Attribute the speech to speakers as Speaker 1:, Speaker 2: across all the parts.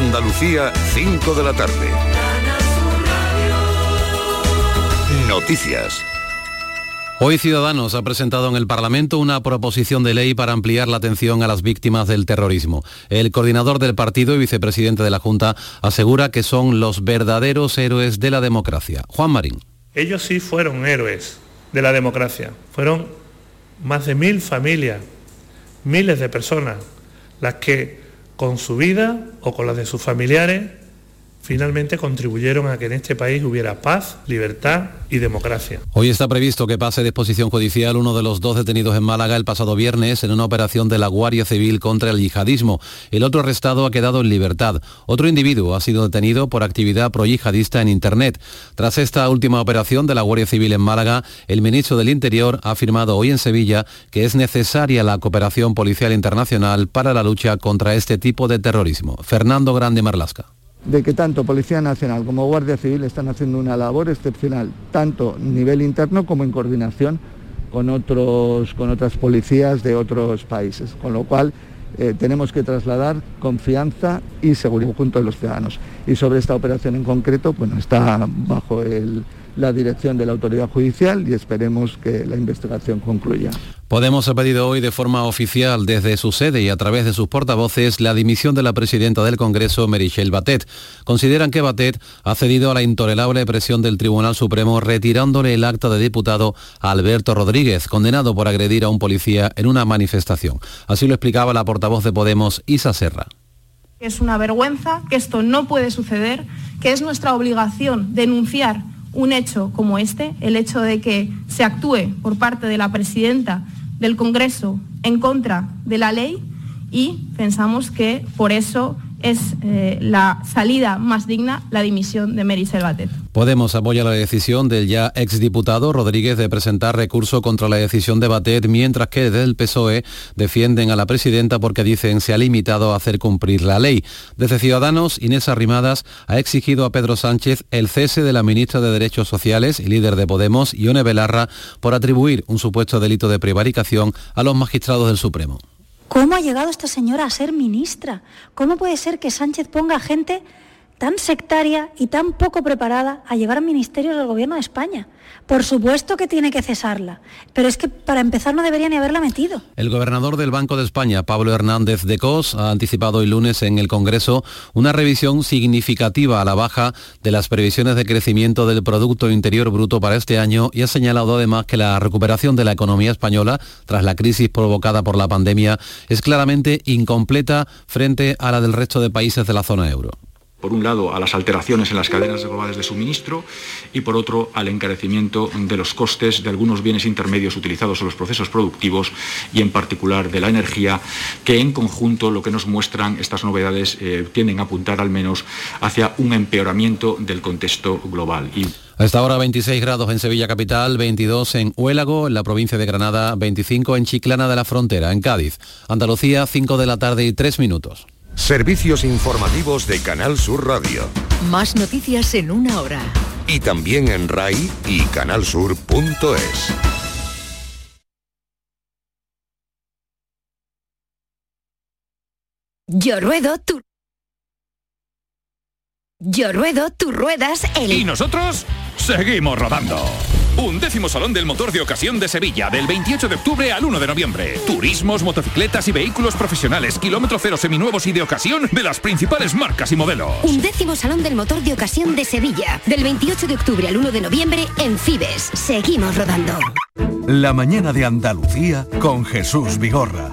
Speaker 1: Andalucía, 5 de la tarde. Noticias.
Speaker 2: Hoy Ciudadanos ha presentado en el Parlamento una proposición de ley para ampliar la atención a las víctimas del terrorismo. El coordinador del partido y vicepresidente de la Junta asegura que son los verdaderos héroes de la democracia. Juan Marín.
Speaker 3: Ellos sí fueron héroes de la democracia. Fueron más de mil familias, miles de personas, las que con su vida o con las de sus familiares finalmente contribuyeron a que en este país hubiera paz, libertad y democracia.
Speaker 2: Hoy está previsto que pase de exposición judicial uno de los dos detenidos en Málaga el pasado viernes en una operación de la Guardia Civil contra el yihadismo. El otro arrestado ha quedado en libertad. Otro individuo ha sido detenido por actividad pro-yihadista en Internet. Tras esta última operación de la Guardia Civil en Málaga, el ministro del Interior ha afirmado hoy en Sevilla que es necesaria la cooperación policial internacional para la lucha contra este tipo de terrorismo. Fernando Grande Marlasca
Speaker 4: de que tanto Policía Nacional como Guardia Civil están haciendo una labor excepcional, tanto a nivel interno como en coordinación con, otros, con otras policías de otros países, con lo cual eh, tenemos que trasladar confianza y seguridad junto a los ciudadanos. Y sobre esta operación en concreto, bueno, está bajo el, la dirección de la autoridad judicial y esperemos que la investigación concluya.
Speaker 2: Podemos ha pedido hoy de forma oficial desde su sede y a través de sus portavoces la dimisión de la presidenta del Congreso, Merichel Batet. Consideran que Batet ha cedido a la intolerable presión del Tribunal Supremo retirándole el acta de diputado a Alberto Rodríguez, condenado por agredir a un policía en una manifestación. Así lo explicaba la portavoz de Podemos, Isa Serra.
Speaker 5: Es una vergüenza, que esto no puede suceder, que es nuestra obligación denunciar un hecho como este, el hecho de que se actúe por parte de la presidenta del Congreso en contra de la ley y pensamos que por eso es eh, la salida más digna la dimisión de Mary Selvatet.
Speaker 2: Podemos apoyar la decisión del ya exdiputado Rodríguez de presentar recurso contra la decisión de Batet, mientras que desde el PSOE defienden a la presidenta porque dicen se ha limitado a hacer cumplir la ley. Desde Ciudadanos, Inés Arrimadas ha exigido a Pedro Sánchez el cese de la ministra de Derechos Sociales y líder de Podemos, Ione Belarra, por atribuir un supuesto delito de prevaricación a los magistrados del Supremo.
Speaker 6: ¿Cómo ha llegado esta señora a ser ministra? ¿Cómo puede ser que Sánchez ponga gente tan sectaria y tan poco preparada a llevar ministerios del Gobierno de España. Por supuesto que tiene que cesarla, pero es que para empezar no debería ni haberla metido.
Speaker 2: El gobernador del Banco de España, Pablo Hernández de Cos, ha anticipado el lunes en el Congreso una revisión significativa a la baja de las previsiones de crecimiento del Producto Interior Bruto para este año y ha señalado además que la recuperación de la economía española tras la crisis provocada por la pandemia es claramente incompleta frente a la del resto de países de la zona euro
Speaker 7: por un lado, a las alteraciones en las cadenas globales de suministro y, por otro, al encarecimiento de los costes de algunos bienes intermedios utilizados en los procesos productivos y, en particular, de la energía, que en conjunto lo que nos muestran estas novedades eh, tienden a apuntar al menos hacia un empeoramiento del contexto global.
Speaker 2: Y... A esta hora 26 grados en Sevilla Capital, 22 en Huélago, en la provincia de Granada, 25 en Chiclana de la Frontera, en Cádiz. Andalucía, 5 de la tarde y 3 minutos.
Speaker 1: Servicios informativos de Canal Sur Radio.
Speaker 8: Más noticias en una hora.
Speaker 1: Y también en RAI y canalsur.es.
Speaker 8: Yo ruedo, tú... Yo ruedo, tú ruedas, el...
Speaker 9: Y nosotros seguimos rodando. Undécimo Salón del Motor de Ocasión de Sevilla, del 28 de octubre al 1 de noviembre. Turismos, motocicletas y vehículos profesionales, kilómetro cero seminuevos y de ocasión de las principales marcas y modelos.
Speaker 8: Undécimo Salón del Motor de Ocasión de Sevilla, del 28 de octubre al 1 de noviembre en Fibes. Seguimos rodando.
Speaker 10: La mañana de Andalucía con Jesús Vigorra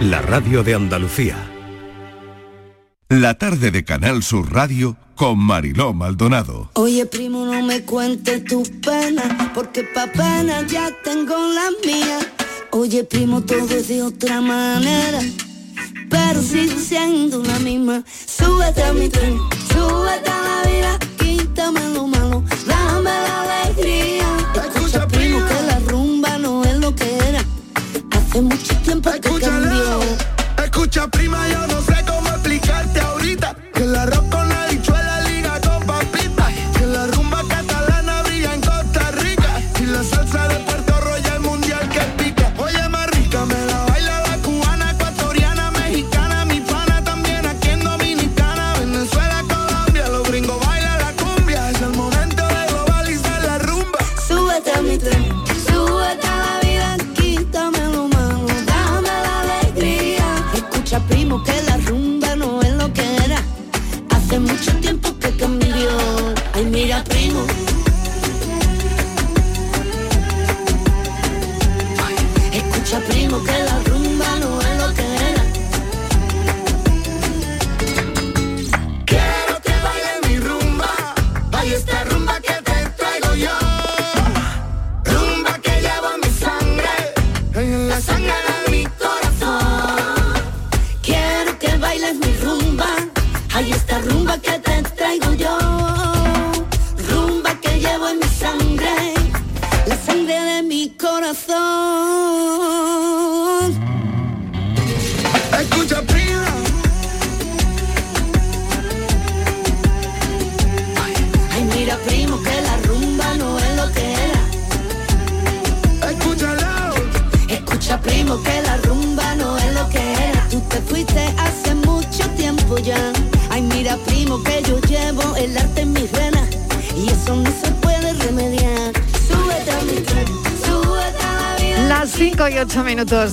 Speaker 1: la radio de Andalucía.
Speaker 10: La tarde de Canal Sur Radio con Mariló Maldonado.
Speaker 11: Oye, primo, no me cuentes tus penas, porque pa' pena ya tengo la mía. Oye, primo, todo es de otra manera, pero sigo siendo la misma. Súbete a mi tren, súbete a la vida, quítame lo malo, dame la alegría. Escucha, primo, que la rumba no es lo que era. Hace mucho tiempo que
Speaker 12: Escucha prima, yo no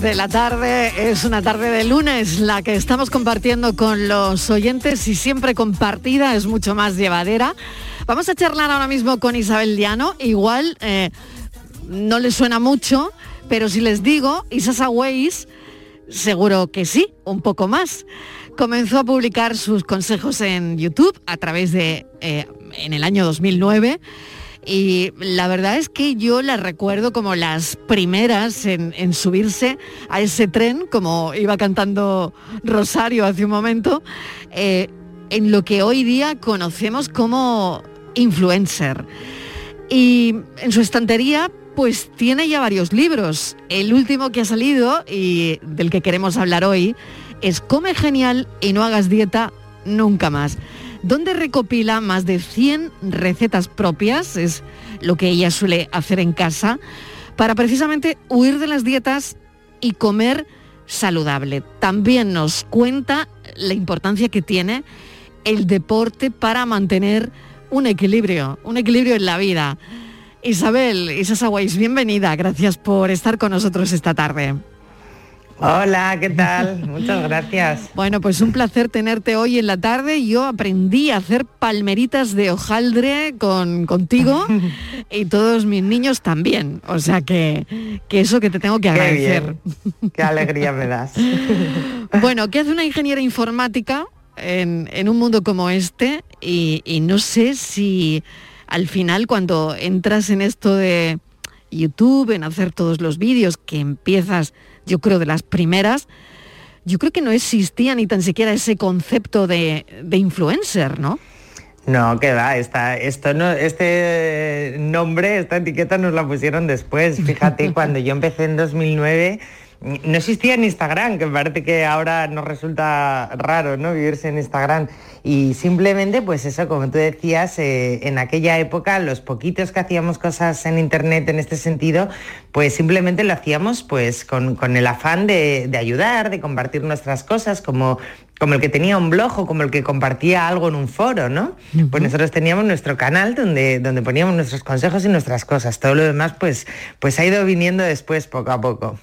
Speaker 12: de la
Speaker 13: tarde es una tarde de lunes, la que estamos compartiendo con los oyentes y siempre compartida es mucho más llevadera. Vamos a charlar ahora mismo con Isabel Diano, igual eh, no les suena mucho, pero si les digo Isasa Weiss, seguro que sí, un poco más. Comenzó a publicar sus consejos en YouTube a través de, eh, en el año 2009 y la verdad es que yo las recuerdo como las primeras en, subirse a ese tren, como iba cantando Rosario hace un momento, eh, en lo que hoy día conocemos como influencer. Y en su estantería pues tiene ya varios libros. El último que ha salido y del que queremos hablar hoy es Come genial y no hagas dieta nunca más donde recopila más de 100 recetas propias, es lo que ella suele hacer en casa, para precisamente huir de las dietas y comer saludable. También nos cuenta la importancia que tiene el deporte para mantener un equilibrio, un equilibrio en la vida. Isabel, Isasa Weiss, bienvenida, gracias por estar con nosotros esta tarde.
Speaker 14: Hola, ¿qué tal? Muchas gracias.
Speaker 13: Bueno, pues un placer tenerte hoy en la tarde. Yo aprendí a hacer palmeritas de hojaldre con, contigo y todos mis niños también. O sea que, que eso que te tengo que
Speaker 14: Qué
Speaker 13: agradecer.
Speaker 14: bien. Qué alegría me das.
Speaker 13: Bueno, ¿qué hace una ingeniera informática en, en un mundo como este? Y, y no sé si al final cuando entras en esto de YouTube, en hacer todos los vídeos, que empiezas, yo creo, de las primeras, yo creo que no existía ni tan siquiera ese concepto de, de influencer, ¿no?
Speaker 14: No, que va, esta, esto no, este nombre, esta etiqueta nos la pusieron después. Fíjate, cuando yo empecé en 2009, no existía en Instagram, que parece que ahora nos resulta raro, ¿no? Vivirse en Instagram. Y simplemente, pues eso, como tú decías, eh, en aquella época, los poquitos que hacíamos cosas en internet en este sentido, pues simplemente lo hacíamos pues con, el afán de, de ayudar, de compartir nuestras cosas, como como el que tenía un blog o como el que compartía algo en un foro, ¿no? Pues nosotros teníamos nuestro canal donde, donde poníamos nuestros consejos y nuestras cosas. Todo lo demás, pues, pues ha ido viniendo después poco a poco.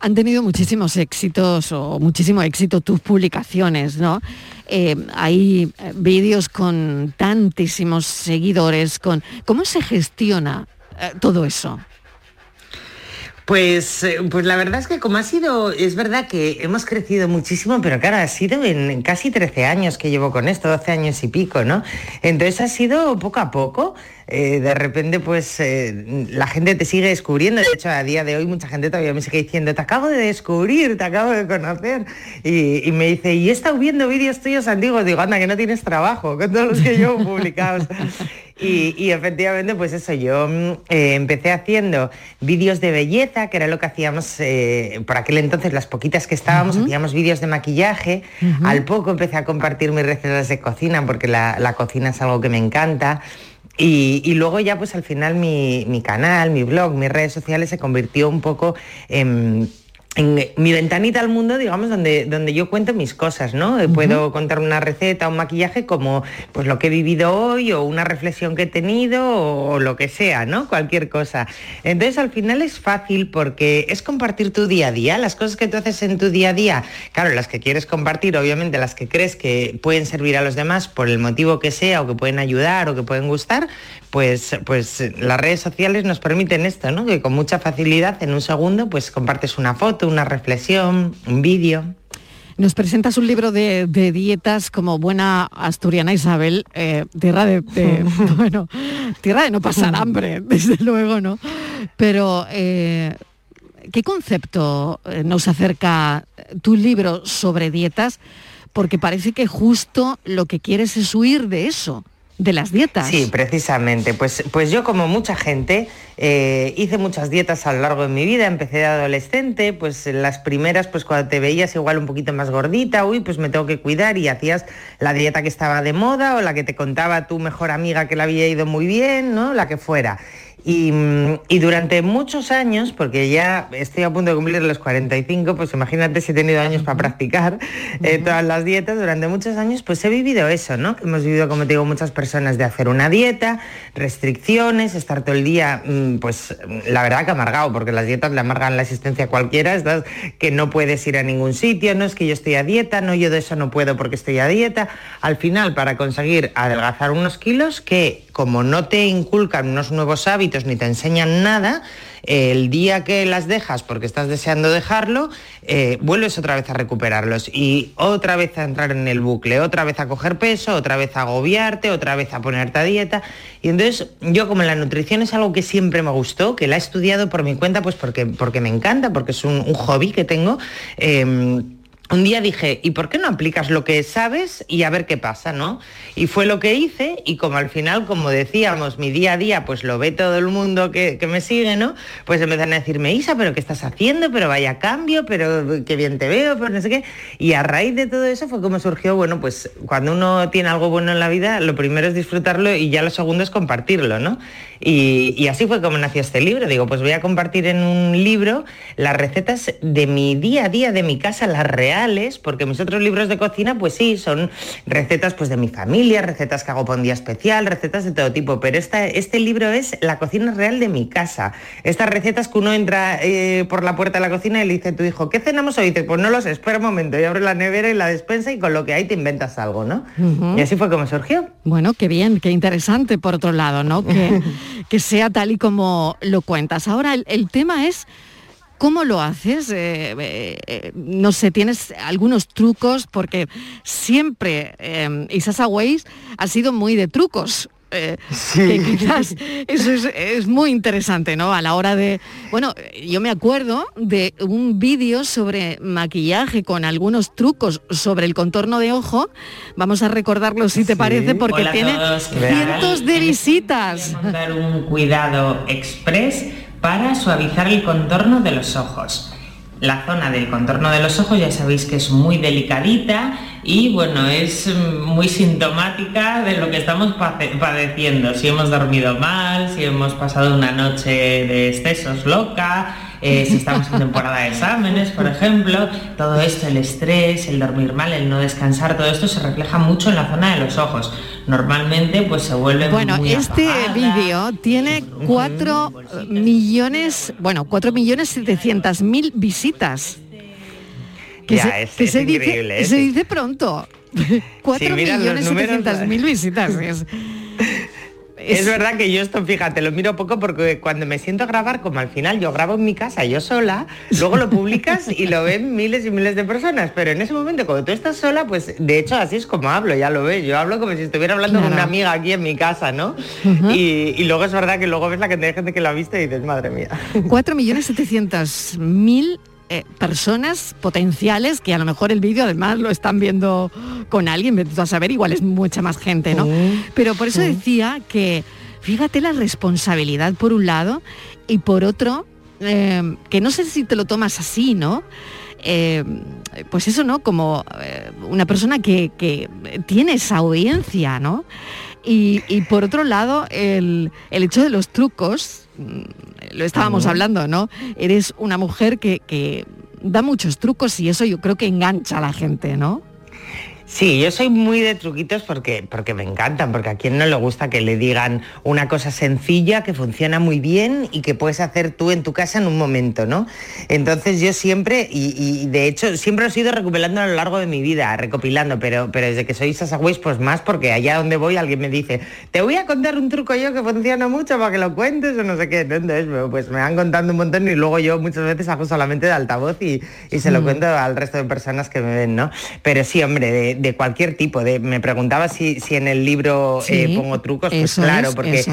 Speaker 13: Han tenido muchísimos éxitos o muchísimo éxito tus publicaciones, ¿no? Eh, hay eh, vídeos con tantísimos seguidores, con ¿cómo se gestiona eh, todo eso?
Speaker 14: Pues, pues la verdad es que como ha sido, es verdad que hemos crecido muchísimo, pero claro, ha sido en casi 13 años que llevo con esto, 12 años y pico, ¿no? Entonces ha sido poco a poco. Eh, de repente pues eh, la gente te sigue descubriendo. De hecho, a día de hoy mucha gente todavía me sigue diciendo, te acabo de descubrir, te acabo de conocer. Y, me dice, y he estado viendo vídeos tuyos antiguos. Digo, anda, que no tienes trabajo con todos los que yo he publicado. Y, efectivamente, pues eso, yo mm, eh, empecé haciendo vídeos de belleza, que era lo que hacíamos por aquel entonces, las poquitas que estábamos, hacíamos vídeos de maquillaje. Al poco empecé a compartir mis recetas de cocina, porque la, la cocina es algo que me encanta. Y, luego ya pues al final mi, mi, canal, mi blog, mis redes sociales se convirtió un poco en en mi ventanita al mundo, digamos, donde, donde yo cuento mis cosas, ¿no? Puedo contar una receta, un maquillaje como pues lo que he vivido hoy o una reflexión que he tenido o, lo que sea, ¿no? Cualquier cosa. Entonces al final es fácil porque es compartir tu día a día, las cosas que tú haces en tu día a día, claro, las que quieres compartir, obviamente las que crees que pueden servir a los demás por el motivo que sea o que pueden ayudar o que pueden gustar, pues, pues las redes sociales nos permiten esto, ¿no? Que con mucha facilidad en un segundo pues compartes una foto, una reflexión, un vídeo.
Speaker 13: Nos presentas un libro de, dietas como buena asturiana Isabel, eh, tierra de, bueno, tierra de no pasar hambre, desde luego, ¿no? Pero eh, ¿qué concepto eh, nos acerca tu libro sobre dietas? Porque parece que justo lo que quieres es huir de eso de las dietas.
Speaker 14: Sí, precisamente. Pues, pues yo como mucha gente eh, hice muchas dietas a lo largo de mi vida, empecé de adolescente, pues las primeras, pues cuando te veías igual un poquito más gordita, uy, pues me tengo que cuidar y hacías la dieta que estaba de moda o la que te contaba tu mejor amiga que la había ido muy bien, ¿no? La que fuera. Y, durante muchos años, porque ya estoy a punto de cumplir los 45, pues imagínate si he tenido años para practicar eh, todas las dietas, durante muchos años pues he vivido eso, ¿no? hemos vivido, como te digo, muchas personas de hacer una dieta, restricciones, estar todo el día, mm, pues la verdad que amargado, porque las dietas le amargan la existencia a cualquiera, estás que no puedes ir a ningún sitio, no es que yo estoy a dieta, no, yo de eso no puedo porque estoy a dieta. Al final, para conseguir adelgazar unos kilos que como no te inculcan unos nuevos hábitos ni te enseñan nada, el día que las dejas porque estás deseando dejarlo, eh, vuelves otra vez a recuperarlos y otra vez a entrar en el bucle, otra vez a coger peso, otra vez a agobiarte, otra vez a ponerte a dieta. Y entonces yo como la nutrición es algo que siempre me gustó, que la he estudiado por mi cuenta, pues porque, porque me encanta, porque es un, hobby que tengo. Em, un día dije, ¿y por qué no aplicas lo que sabes y a ver qué pasa, no? Y fue lo que hice y como al final, como decíamos, mi día a día, pues lo ve todo el mundo que, me sigue, ¿no? Pues empezaron a decirme, Isa, ¿pero qué estás haciendo? Pero vaya cambio, pero qué bien te veo, pero no sé qué. Y a raíz de todo eso fue como surgió, bueno, pues cuando uno tiene algo bueno en la vida, lo primero es disfrutarlo y ya lo segundo es compartirlo, ¿no? Y, así fue como nació este libro. Digo, pues voy a compartir en un libro las recetas de mi día a día, de mi casa, las reales, porque mis otros libros de cocina, pues sí, son recetas pues de mi familia, recetas que hago por un día especial, recetas de todo tipo, pero esta, este libro es la cocina real de mi casa. Estas recetas que uno entra eh, por la puerta de la cocina y le dice a tu hijo, ¿qué cenamos hoy? Y dice, pues no lo sé, espera un momento, y abre la nevera y la despensa y con lo que hay te inventas algo, ¿no? Y así fue como surgió.
Speaker 13: Bueno, qué bien, qué interesante por otro lado, ¿no? Que, que sea tal y como lo cuentas. Ahora, el, tema es... ¿Cómo lo haces? Eh, eh, eh, no sé, tienes algunos trucos porque siempre Isasa Weiss ha sido muy de trucos. Eh, que quizás eso es, muy interesante, ¿no? A la hora de... Bueno, yo me acuerdo de un vídeo sobre maquillaje con algunos trucos sobre el contorno de ojo. Vamos a recordarlo si te parece, porque tiene cientos de visitas.
Speaker 14: Dar un cuidado express para suavizar el contorno de los ojos. La zona del contorno de los ojos ya sabéis que es muy delicadita y bueno, es mm, muy sintomática de lo que estamos pade- padeciendo. Si hemos dormido mal, si hemos pasado una noche de excesos loca, eh, si estamos en temporada de exámenes, por ejemplo, todo esto, el estrés, el dormir mal, el no descansar, todo esto se refleja mucho en la zona de los ojos. Normalmente pues se vuelve
Speaker 13: Bueno,
Speaker 14: muy
Speaker 13: este vídeo tiene 4 millones, bueno, 4 millones 700 mil visitas. Que,
Speaker 14: Ya,
Speaker 13: se,
Speaker 14: es-
Speaker 13: que
Speaker 14: es
Speaker 13: se
Speaker 14: increíble,
Speaker 13: dice,
Speaker 14: ¿eh?
Speaker 13: se dice pronto. 4
Speaker 14: Sí, mira, los
Speaker 13: millones
Speaker 14: números-
Speaker 13: 700 mil visitas. Es,
Speaker 14: Es verdad que yo esto, fíjate, lo miro poco porque cuando me siento a grabar, como al final yo grabo en mi casa yo sola, luego lo publicas y lo ven miles y miles de personas, pero en ese momento cuando tú estás sola, pues de hecho así es como hablo, ya lo ves, yo hablo como si estuviera hablando con una amiga aquí en mi casa, ¿no? y, y luego es verdad que luego ves la cantidad de gente que lo ha visto y dices, madre mía.
Speaker 13: 4 millones 700 mil eh, personas potenciales que a lo mejor el vídeo además lo están viendo con alguien, tú a saber, igual es mucha más gente, ¿no? Pero por eso decía que fíjate la responsabilidad por un lado y por otro, eh, que no sé si te lo tomas así, ¿no? Eh, pues eso, ¿no? Como eh, una persona que, que tiene esa audiencia, ¿no? Y, y por otro lado, el, el hecho de los trucos, lo estábamos hablando, ¿no? Eres una mujer que, que da muchos trucos y eso yo creo que engancha a la gente, ¿no?
Speaker 14: Sí, yo soy muy de truquitos porque, porque me encantan, porque a quien no le gusta que le digan una cosa sencilla que funciona muy bien y que puedes hacer tú en tu casa en un momento, ¿no? Entonces yo siempre, y, y de hecho siempre lo he ido recopilando a lo largo de mi vida, recopilando, pero, pero desde que soy Sasa Weiss, pues más, porque allá donde voy alguien me dice, te voy a contar un truco yo que funciona mucho para que lo cuentes o no sé qué. Entonces, pues me van contando un montón y luego yo muchas veces hago solamente de altavoz y, y se lo
Speaker 15: Mm.
Speaker 14: cuento al resto de personas que me ven, ¿no? Pero sí, hombre, de, de cualquier tipo. De, me preguntaba si, si en el libro eh,
Speaker 13: Sí,
Speaker 14: pongo trucos, pues claro,
Speaker 13: es,
Speaker 14: porque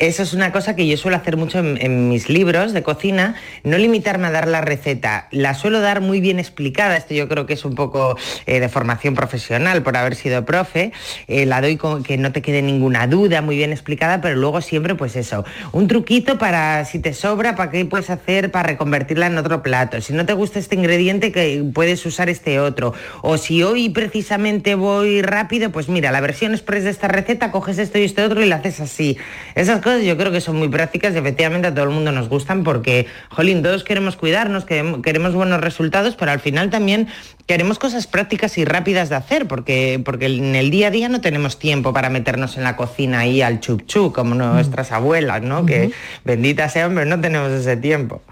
Speaker 13: eso es.
Speaker 14: una cosa que yo suelo hacer mucho en, en mis libros de cocina, no limitarme a dar la receta, la suelo dar muy bien explicada, esto yo creo que es un poco eh, de formación profesional por haber sido profe, eh, la doy con que no te quede ninguna duda, muy bien explicada, pero luego siempre pues eso, un truquito para si te sobra, para qué puedes hacer para reconvertirla en otro plato, si no te gusta este ingrediente que puedes usar este otro, o si hoy precisamente voy rápido, pues mira, la versión express de esta receta, coges esto y este otro y la haces así. Esas cosas yo creo que son muy prácticas y efectivamente a todo el mundo nos gustan porque, jolín, todos queremos cuidarnos, queremos, buenos resultados, pero al final también queremos cosas prácticas y rápidas de hacer porque, porque en el día a día no tenemos tiempo para meternos en la cocina ahí al chup chup como nuestras abuelas, ¿no? Que bendita sea, hombre, no tenemos ese tiempo.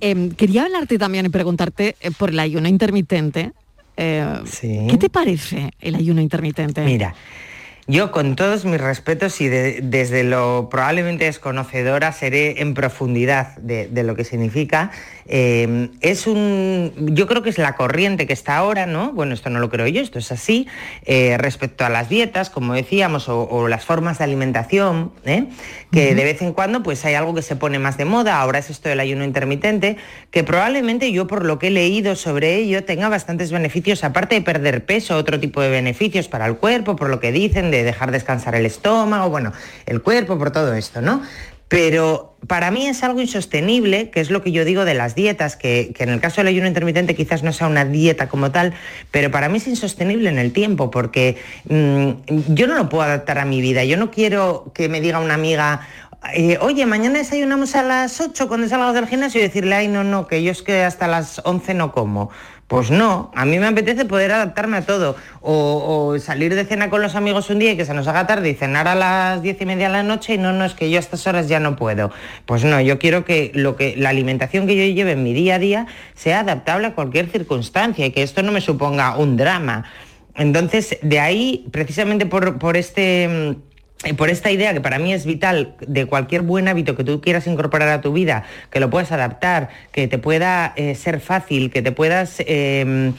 Speaker 13: Em, quería hablarte también y preguntarte eh, por el ayuno intermitente. Eh, ¿Qué te parece el ayuno intermitente?
Speaker 14: Mira, yo con todos mis respetos y de- desde lo probablemente desconocedora seré en profundidad de, lo que significa. eh, es un, yo creo que es la corriente que está ahora, ¿no? Bueno, esto no lo creo yo, esto es así, eh, respecto a las dietas, como decíamos, o, o las formas de alimentación, ¿eh? Que de vez en cuando pues hay algo que se pone más de moda, ahora es esto del ayuno intermitente, que probablemente yo por lo que he leído sobre ello tenga bastantes beneficios, aparte de perder peso, otro tipo de beneficios para el cuerpo, por lo que dicen, de dejar descansar el estómago, bueno, el cuerpo, por todo esto, ¿no? Pero para mí es algo insostenible, que es lo que yo digo de las dietas, que, en el caso del ayuno intermitente quizás no sea una dieta como tal, pero para mí es insostenible en el tiempo, porque mm, yo no lo puedo adaptar a mi vida. Yo no quiero que me diga una amiga, eh, oye, mañana desayunamos a las 8 cuando salgas del gimnasio y decirle, ay, no, no, que yo es que hasta las 11 no como. Pues no, a mí me apetece poder adaptarme a todo. O, salir de cena con los amigos un día y que se nos haga tarde y cenar a las diez y media de la noche y no, no, es que yo a estas horas ya no puedo. Pues no, yo quiero que, lo que la alimentación que yo lleve en mi día a día sea adaptable a cualquier circunstancia y que esto no me suponga un drama. Entonces, de ahí, precisamente por, por este... eh, por esta idea que para mí es vital de cualquier buen hábito que tú quieras incorporar a tu vida, que lo puedas adaptar, que te pueda eh, ser fácil, que te puedas eh,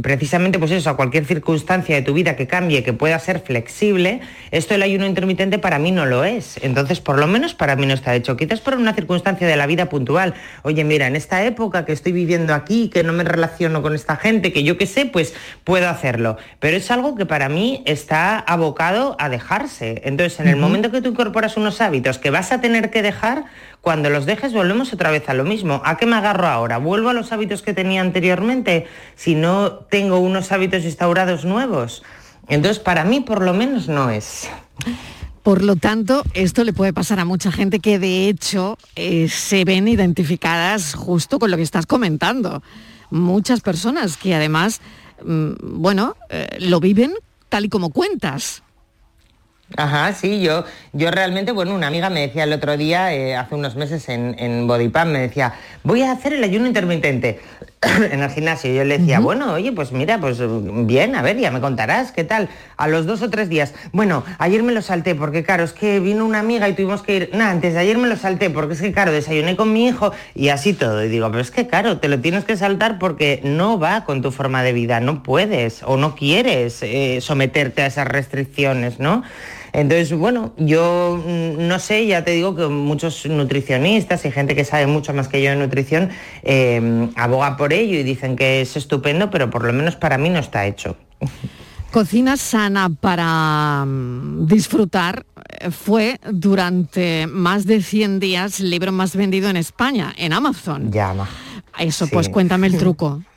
Speaker 14: precisamente pues eso, a cualquier circunstancia de tu vida que cambie, que pueda ser flexible, esto del ayuno intermitente para mí no lo es. Entonces, por lo menos para mí no está hecho. Quizás por una circunstancia de la vida puntual. Oye, mira, en esta época que estoy viviendo aquí, que no me relaciono con esta gente, que yo qué sé, pues puedo hacerlo. Pero es algo que para mí está abocado a dejarse. Entonces, en el momento que tú incorporas unos hábitos que vas a tener que dejar, cuando los dejes volvemos otra vez a lo mismo. ¿A qué me agarro ahora? ¿Vuelvo a los hábitos que tenía anteriormente si no tengo unos hábitos instaurados nuevos? Entonces, para mí por lo menos no es.
Speaker 13: Por lo tanto, esto le puede pasar a mucha gente que de hecho eh, se ven identificadas justo con lo que estás comentando. Muchas personas que además, mm, bueno, eh, lo viven tal y como cuentas.
Speaker 14: Ajá, sí, yo, yo realmente, bueno, una amiga me decía el otro día, eh, hace unos meses en, en me decía, voy a hacer el ayuno intermitente en el gimnasio. Yo le decía, bueno, oye, pues mira, pues bien, a ver, ya me contarás, ¿qué tal? A los dos o tres días. Bueno, ayer me lo salté porque, claro, es que vino una amiga y tuvimos que ir, nada, antes de ayer me lo salté porque es que, claro, desayuné con mi hijo y así todo. Y digo, pero es que, claro, te lo tienes que saltar porque no va con tu forma de vida, no puedes o no quieres eh, someterte a esas restricciones, ¿no? Entonces, bueno, yo mm, no sé, ya te digo que muchos nutricionistas y gente que sabe mucho más que yo de nutrición eh, aboga por ello y dicen que es estupendo, pero por lo menos para mí no está hecho.
Speaker 13: Cocina sana para mm, disfrutar fue durante más de 100 días el libro más vendido en España, en Amazon.
Speaker 14: Llama.
Speaker 13: Eso, pues cuéntame el truco.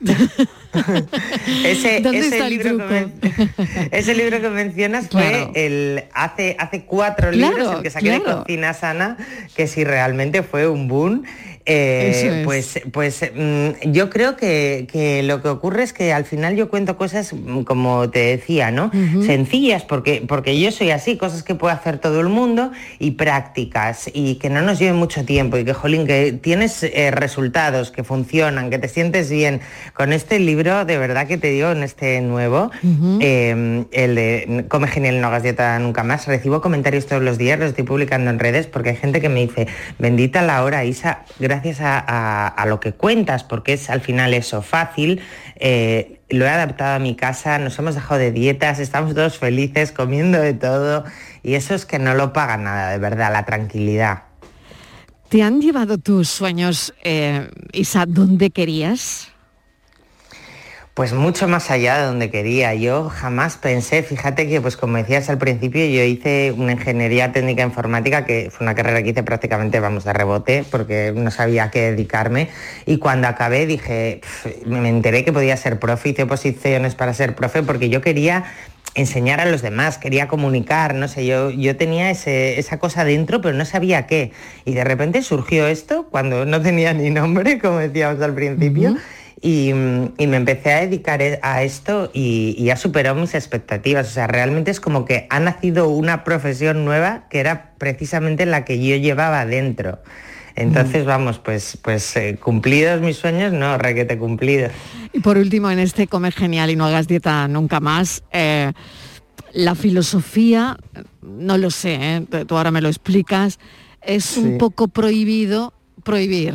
Speaker 14: ese,
Speaker 13: ¿Dónde
Speaker 14: ese
Speaker 13: está el
Speaker 14: libro
Speaker 13: truco?
Speaker 14: Que ese libro que mencionas
Speaker 13: Claro.
Speaker 14: fue el hace, hace cuatro
Speaker 13: Claro,
Speaker 14: libros, el que saqué de
Speaker 13: claro.
Speaker 14: Cocina Sana, que sí realmente fue un boom. Eh,
Speaker 13: es.
Speaker 14: Pues, pues mm, yo creo que, que lo que ocurre es que al final yo cuento cosas, mm, como te decía, ¿no? Sencillas, porque, porque yo soy así, cosas que puede hacer todo el mundo y prácticas y que no nos lleven mucho tiempo y que, jolín, que tienes eh, resultados, que funcionan, que te sientes bien. Con este libro, de verdad que te digo, en este nuevo, eh, el de Come Genial, no hagas dieta nunca más, recibo comentarios todos los días, los estoy publicando en redes porque hay gente que me dice, bendita la hora, Isa, gracias a- a lo que cuentas, porque es al final eso, fácil, eh, lo he adaptado a mi casa, nos hemos dejado de dietas, estamos todos felices, comiendo de todo, y eso es que no lo paga nada, de verdad, la tranquilidad.
Speaker 13: ¿Te han llevado tus sueños, eh, Isa, donde querías?
Speaker 14: Pues mucho más allá de donde quería. Yo jamás pensé, fíjate que, pues como decías al principio, yo hice una ingeniería técnica informática, que fue una carrera que hice prácticamente, vamos, de rebote, porque no sabía a qué dedicarme. Y cuando acabé dije, me enteré que podía ser profe, hice posiciones para ser profe, porque yo quería enseñar a los demás, quería comunicar, no sé, yo, yo tenía ese- esa cosa dentro, pero no sabía qué. Y de repente surgió esto, cuando no tenía ni nombre, como decíamos al principio. Y me empecé a dedicar a esto y, y ha superado mis expectativas. O sea, realmente es como que ha nacido una profesión nueva que era precisamente la que yo llevaba dentro. Entonces, vamos, pues, pues eh, cumplidos mis sueños, no, requete cumplidos.
Speaker 13: Y por último, en este Come Genial y no hagas dieta nunca más, eh, la filosofía, no lo sé, ¿eh? tú- ahora me lo explicas, es un poco prohibido prohibir.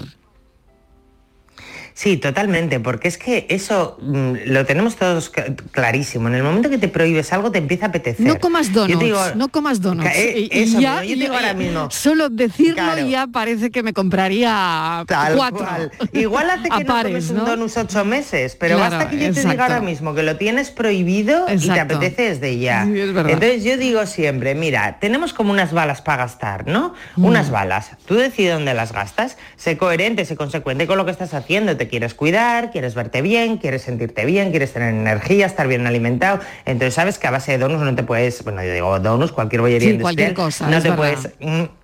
Speaker 14: Sí, totalmente, porque es que eso mm, lo tenemos todos cl- clarísimo. En el momento que te prohíbes algo, te empieza a apetecer.
Speaker 13: No comas
Speaker 14: Yo
Speaker 13: donuts,
Speaker 14: digo-
Speaker 13: no comas donuts.
Speaker 14: Eh, eso
Speaker 13: ya-
Speaker 14: yo digo ahora
Speaker 13: y-
Speaker 14: mismo.
Speaker 13: Solo decirlo
Speaker 14: Claro.
Speaker 13: ya parece que me compraría
Speaker 14: Tal
Speaker 13: cuatro.
Speaker 14: cual. Igual hace que no
Speaker 13: pares,
Speaker 14: comes un
Speaker 13: ¿no?
Speaker 14: donus ocho meses, pero
Speaker 13: Claro,
Speaker 14: basta que yo te
Speaker 13: exacto.
Speaker 14: diga ahora mismo que lo tienes prohibido y te
Speaker 13: Exacto.
Speaker 14: apetece desde ya.
Speaker 13: Sí, es verdad.
Speaker 14: Entonces yo digo siempre, mira, tenemos como unas balas para gastar, ¿no?
Speaker 13: Mm.
Speaker 14: Unas balas. Tú decides dónde las gastas, sé coherente, sé consecuente con lo que estás haciendo. Te quieres cuidar, quieres verte bien, quieres sentirte bien, quieres tener energía, estar bien alimentado. Entonces sabes que a base de donuts no te puedes, bueno, yo digo donuts, cualquier bollería
Speaker 13: Sí,
Speaker 14: industrial,
Speaker 13: cualquier cosa,
Speaker 14: no te puedes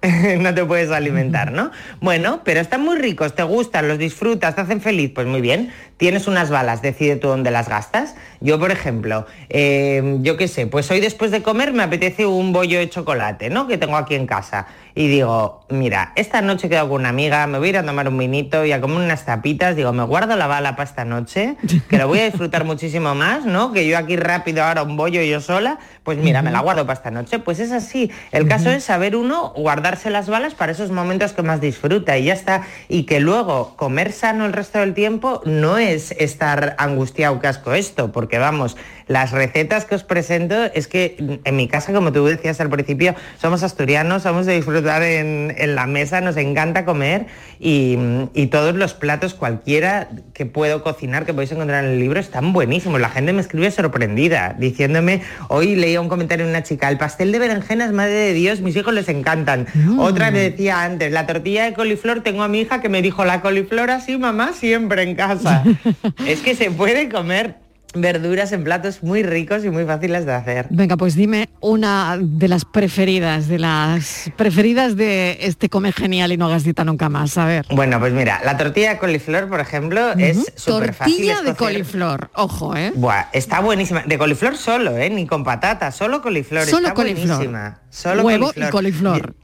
Speaker 14: no te puedes alimentar, ¿no? Bueno, pero están muy ricos, te gustan, los disfrutas, te hacen feliz, pues muy bien. Tienes unas balas, decide tú dónde las gastas. Yo, por ejemplo, eh, yo qué sé, pues hoy después de comer me apetece un bollo de chocolate, ¿no? Que tengo aquí en casa. Y digo, mira, esta noche quedo con una amiga, me voy a ir a tomar un vinito y a comer unas tapitas. Digo, me guardo la bala para esta noche, que lo voy a disfrutar muchísimo más, ¿no? Que yo aquí rápido ahora un bollo yo sola, pues mira, me la guardo para esta noche. Pues es así. El caso es saber uno guardarse las balas para esos momentos que más disfruta y ya está. Y que luego comer sano el resto del tiempo no es estar angustiado que asco esto, porque vamos, las recetas que os presento es que en mi casa, como tú decías al principio, somos asturianos, somos de disfrutar en, en la mesa, nos encanta comer y, y todos los platos, cualquier cualquiera que puedo cocinar, que podéis encontrar en el libro, están buenísimos. La gente me escribe sorprendida, diciéndome, hoy leía un comentario de una chica, el pastel de berenjenas, madre de Dios, mis hijos les encantan. Otra me decía antes, la tortilla de coliflor, tengo a mi hija que me dijo, la coliflor así, mamá, siempre en casa. es que se puede comer verduras en platos muy ricos y muy fáciles de hacer.
Speaker 13: Venga, pues dime una de las preferidas, de las preferidas de este come genial y no hagas dieta nunca más. A ver.
Speaker 14: Bueno, pues mira, la tortilla de coliflor, por ejemplo, es súper fácil.
Speaker 13: Tortilla de coliflor, ojo, ¿eh?
Speaker 14: Buah, está buenísima. De coliflor solo, ¿eh? Ni con patata, solo coliflor.
Speaker 13: Solo
Speaker 14: está
Speaker 13: coliflor.
Speaker 14: buenísima. Solo
Speaker 13: Huevo y coliflor.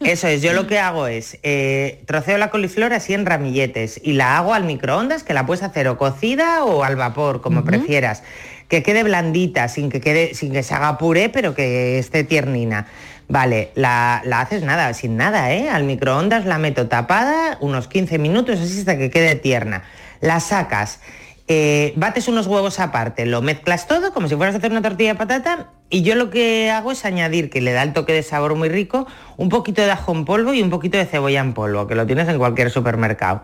Speaker 14: Eso es, yo lo que hago es eh, troceo la coliflor así en ramilletes y la hago al microondas, que la puedes hacer o cocida o al vapor, como prefieras. Que quede blandita, sin que, quede, sin que se haga puré, pero que esté tiernina. Vale, la, la haces nada, sin nada, ¿eh? Al microondas la meto tapada unos 15 minutos, así hasta que quede tierna. La sacas, eh, bates unos huevos aparte, lo mezclas todo como si fueras a hacer una tortilla de patata y yo lo que hago es añadir, que le da el toque de sabor muy rico, un poquito de ajo en polvo y un poquito de cebolla en polvo, que lo tienes en cualquier supermercado.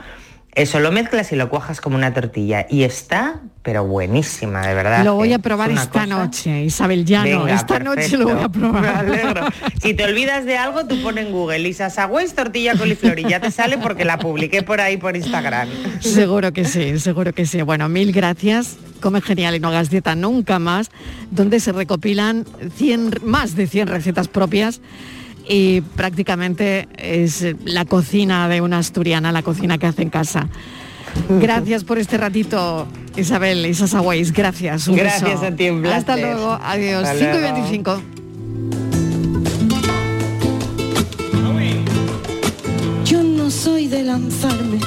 Speaker 14: Eso lo mezclas y lo cuajas como una tortilla y está, pero buenísima, de verdad.
Speaker 13: Lo voy
Speaker 14: ¿eh?
Speaker 13: a probar
Speaker 14: Es
Speaker 13: esta
Speaker 14: cosa-
Speaker 13: noche, Isabel Llano.
Speaker 14: Venga,
Speaker 13: esta noche lo voy a probar.
Speaker 14: Me alegro. Si te olvidas de algo, tú pones en Google Lisa Sagüez, tortilla coliflor y ya te sale porque la publiqué por ahí por Instagram.
Speaker 13: Seguro que sí, seguro que sí. Bueno, mil gracias. Come genial y no hagas dieta nunca más, donde se recopilan 100, más de 100 recetas propias y prácticamente es la cocina de una asturiana, la cocina que hace en casa. Gracias por este ratito, Isabel Isa Sagüeis. Gracias. Un
Speaker 14: Gracias
Speaker 13: beso.
Speaker 14: a ti, un
Speaker 13: Hasta luego. Adiós.
Speaker 14: Hasta
Speaker 13: 5 y
Speaker 14: luego.
Speaker 13: 25.
Speaker 11: Yo no soy de lanzarme.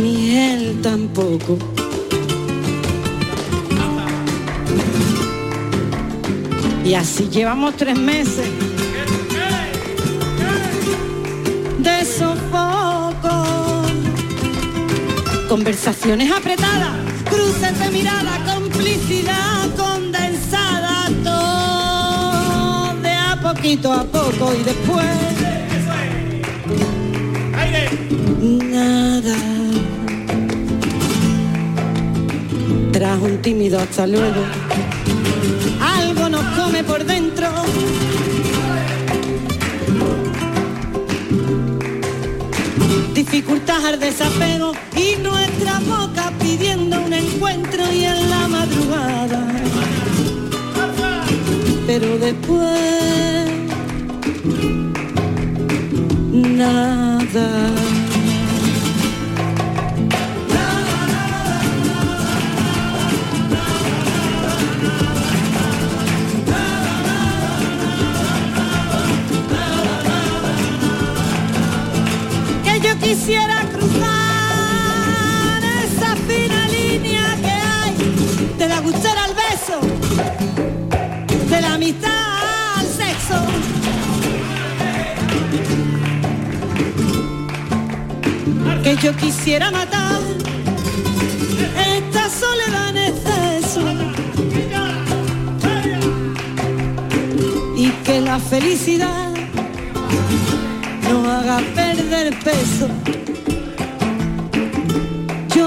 Speaker 11: Ni él tampoco. Y así llevamos tres meses de sofoco. Conversaciones apretadas, cruces de mirada, complicidad condensada, todo de a poquito a poco y después nada. Tras un tímido hasta luego, por dentro. Dificultad al desapego y nuestra boca pidiendo un encuentro y en la madrugada. Pero después nada. Quisiera cruzar esa fina línea que hay de la gustera al beso, de la amistad al sexo. Que yo quisiera matar esta soledad en exceso y que la felicidad no haga perder peso.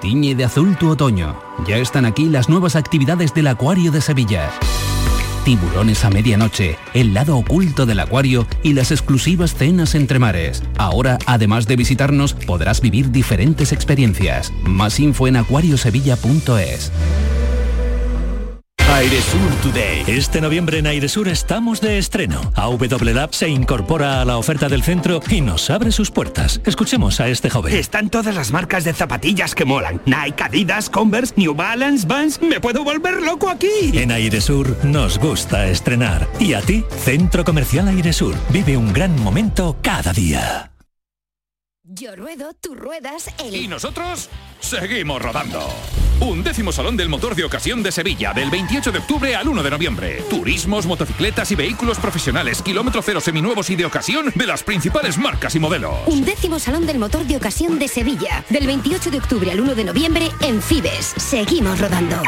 Speaker 16: Tiñe de azul tu otoño. Ya están aquí las nuevas actividades del Acuario de Sevilla. tiburones a medianoche, el lado oculto del acuario y las exclusivas cenas entre mares. Ahora, además de visitarnos, podrás vivir diferentes experiencias. Más info en acuariosevilla.es.
Speaker 17: Airesur Today. Este noviembre en Airesur estamos de estreno. AW Lab se incorpora a la oferta del centro y nos abre sus puertas. Escuchemos a este joven.
Speaker 18: Están todas las marcas de zapatillas que molan. Nike, Adidas, Converse, New Balance, Vans. Me puedo volver loco aquí.
Speaker 17: En Airesur nos gusta estrenar. ¿Y a ti? Centro Comercial Airesur. Vive un gran momento cada día.
Speaker 8: Yo ruedo, tú ruedas, el...
Speaker 9: Y nosotros seguimos rodando. Un décimo Salón del Motor de Ocasión de Sevilla, del 28 de octubre al 1 de noviembre. Turismos, motocicletas y vehículos profesionales, kilómetro cero seminuevos y de ocasión de las principales marcas y modelos.
Speaker 8: Un décimo Salón del Motor de Ocasión de Sevilla, del 28 de octubre al 1 de noviembre en Fibes. Seguimos rodando.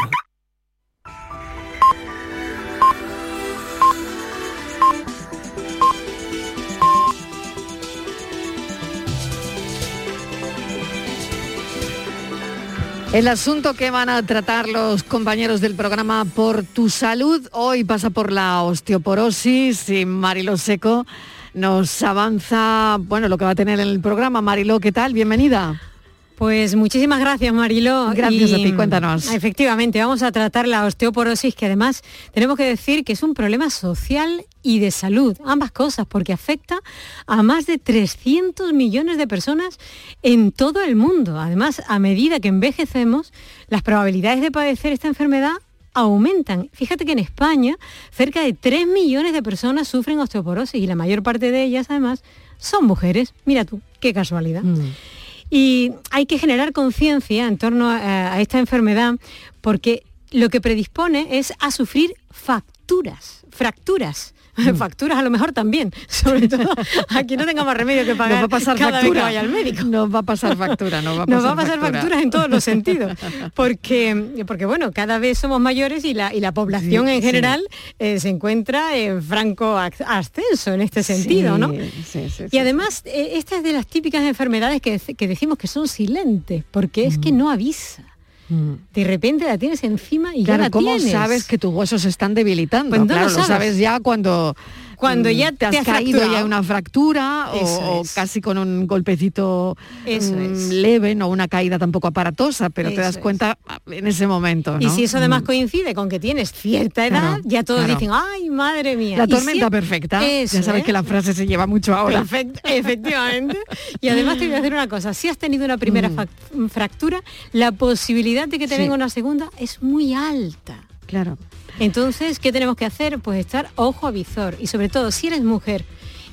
Speaker 13: El asunto que van a tratar los compañeros del programa Por tu Salud hoy pasa por la osteoporosis y Marilo Seco nos avanza, bueno, lo que va a tener en el programa. Marilo, ¿qué tal? Bienvenida.
Speaker 19: Pues muchísimas gracias, Mariló.
Speaker 13: Gracias a ti, cuéntanos.
Speaker 19: Efectivamente, vamos a tratar la osteoporosis, que además tenemos que decir que es un problema social y de salud, ambas cosas, porque afecta a más de 300 millones de personas en todo el mundo. Además, a medida que envejecemos, las probabilidades de padecer esta enfermedad aumentan. Fíjate que en España cerca de 3 millones de personas sufren osteoporosis y la mayor parte de ellas además son mujeres. Mira tú, qué casualidad. Y hay que generar conciencia en torno a, esta enfermedad porque lo que predispone es a sufrir facturas, fracturas. Facturas a lo mejor también, sobre todo aquí no tengamos remedio que pagar
Speaker 13: Nos va a pasar
Speaker 19: cada
Speaker 13: factura.
Speaker 19: vez que vaya al médico.
Speaker 13: Nos va a pasar factura, nos va a pasar,
Speaker 19: Nos va a pasar
Speaker 13: factura.
Speaker 19: facturas en todos los sentidos. Porque, porque bueno, cada vez somos mayores y la, y la población
Speaker 13: Sí,
Speaker 19: en
Speaker 13: sí.
Speaker 19: general eh, se encuentra en franco ascenso en este sentido,
Speaker 13: Sí,
Speaker 19: ¿no? y además, eh, esta es de las típicas enfermedades que, que decimos que son silentes, porque es que no avisa. De repente la tienes encima y ya
Speaker 13: Claro,
Speaker 19: la
Speaker 13: ¿cómo
Speaker 19: tienes.
Speaker 13: sabes que tus huesos se están debilitando?
Speaker 19: Pues no
Speaker 13: claro, lo
Speaker 19: sabes.
Speaker 13: sabes ya cuando
Speaker 19: Cuando
Speaker 13: mm,
Speaker 19: ya
Speaker 13: te has,
Speaker 19: te has
Speaker 13: caído
Speaker 19: fracturado.
Speaker 13: ya una fractura o- casi con un golpecito mm, leve, no una caída tampoco aparatosa, pero te das cuenta ah, en ese momento.
Speaker 19: Y si eso además
Speaker 13: Mm.
Speaker 19: coincide con que tienes cierta edad,
Speaker 13: Claro,
Speaker 19: ya todos
Speaker 13: claro.
Speaker 19: dicen, ay, madre mía.
Speaker 13: La tormenta
Speaker 19: si-
Speaker 13: perfecta.
Speaker 19: Eso,
Speaker 13: ya sabes
Speaker 19: ¿eh?
Speaker 13: que la frase se lleva mucho ahora.
Speaker 19: Perfect- efectivamente. Y además te voy a decir una cosa, si has tenido una primera
Speaker 13: Mm.
Speaker 19: fractura, la posibilidad de que te
Speaker 13: Sí.
Speaker 19: venga una segunda es muy alta.
Speaker 13: Claro.
Speaker 19: Entonces, ¿qué tenemos que hacer? Pues estar ojo a visor. Y sobre todo, si eres mujer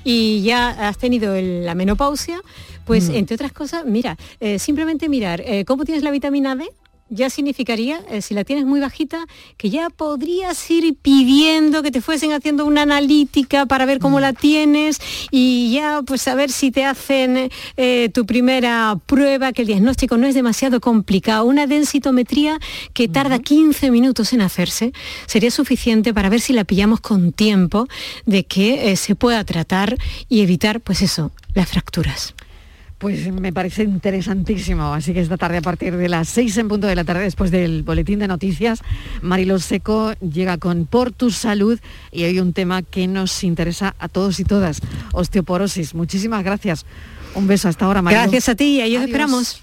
Speaker 19: y ya has tenido el- la menopausia, pues
Speaker 13: Mm.
Speaker 19: entre otras cosas, mira, eh, simplemente mirar eh, cómo tienes la vitamina D. Ya significaría, eh, si la tienes muy bajita, que ya podrías ir pidiendo que te fuesen haciendo una analítica para ver cómo la tienes y ya pues a ver si te hacen eh, tu primera prueba, que el diagnóstico no es demasiado complicado. Una densitometría que tarda 15 minutos en hacerse sería suficiente para ver si la pillamos con tiempo de que eh, se pueda tratar y evitar, pues eso, las fracturas.
Speaker 13: Pues me parece interesantísimo. Así que esta tarde, a partir de las seis en punto de la tarde, después del boletín de noticias, Marilo Seco llega con Por tu Salud y hoy un tema que nos interesa a todos y todas, osteoporosis. Muchísimas gracias. Un beso hasta ahora, Marilo.
Speaker 19: Gracias a ti, ahí os esperamos.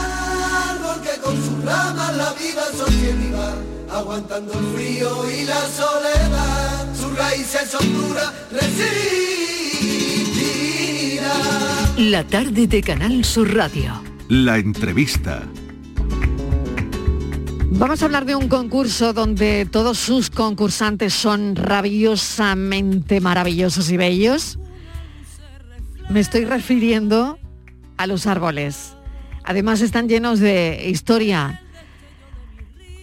Speaker 20: La vida sostiene y va, aguantando el frío y la soledad. Sus raíces son duras, resistirán.
Speaker 21: La tarde de Canal Sur Radio.
Speaker 10: La entrevista.
Speaker 13: Vamos a hablar de un concurso donde todos sus concursantes son rabiosamente maravillosos y bellos. Me estoy refiriendo a los árboles. Además están llenos de historia.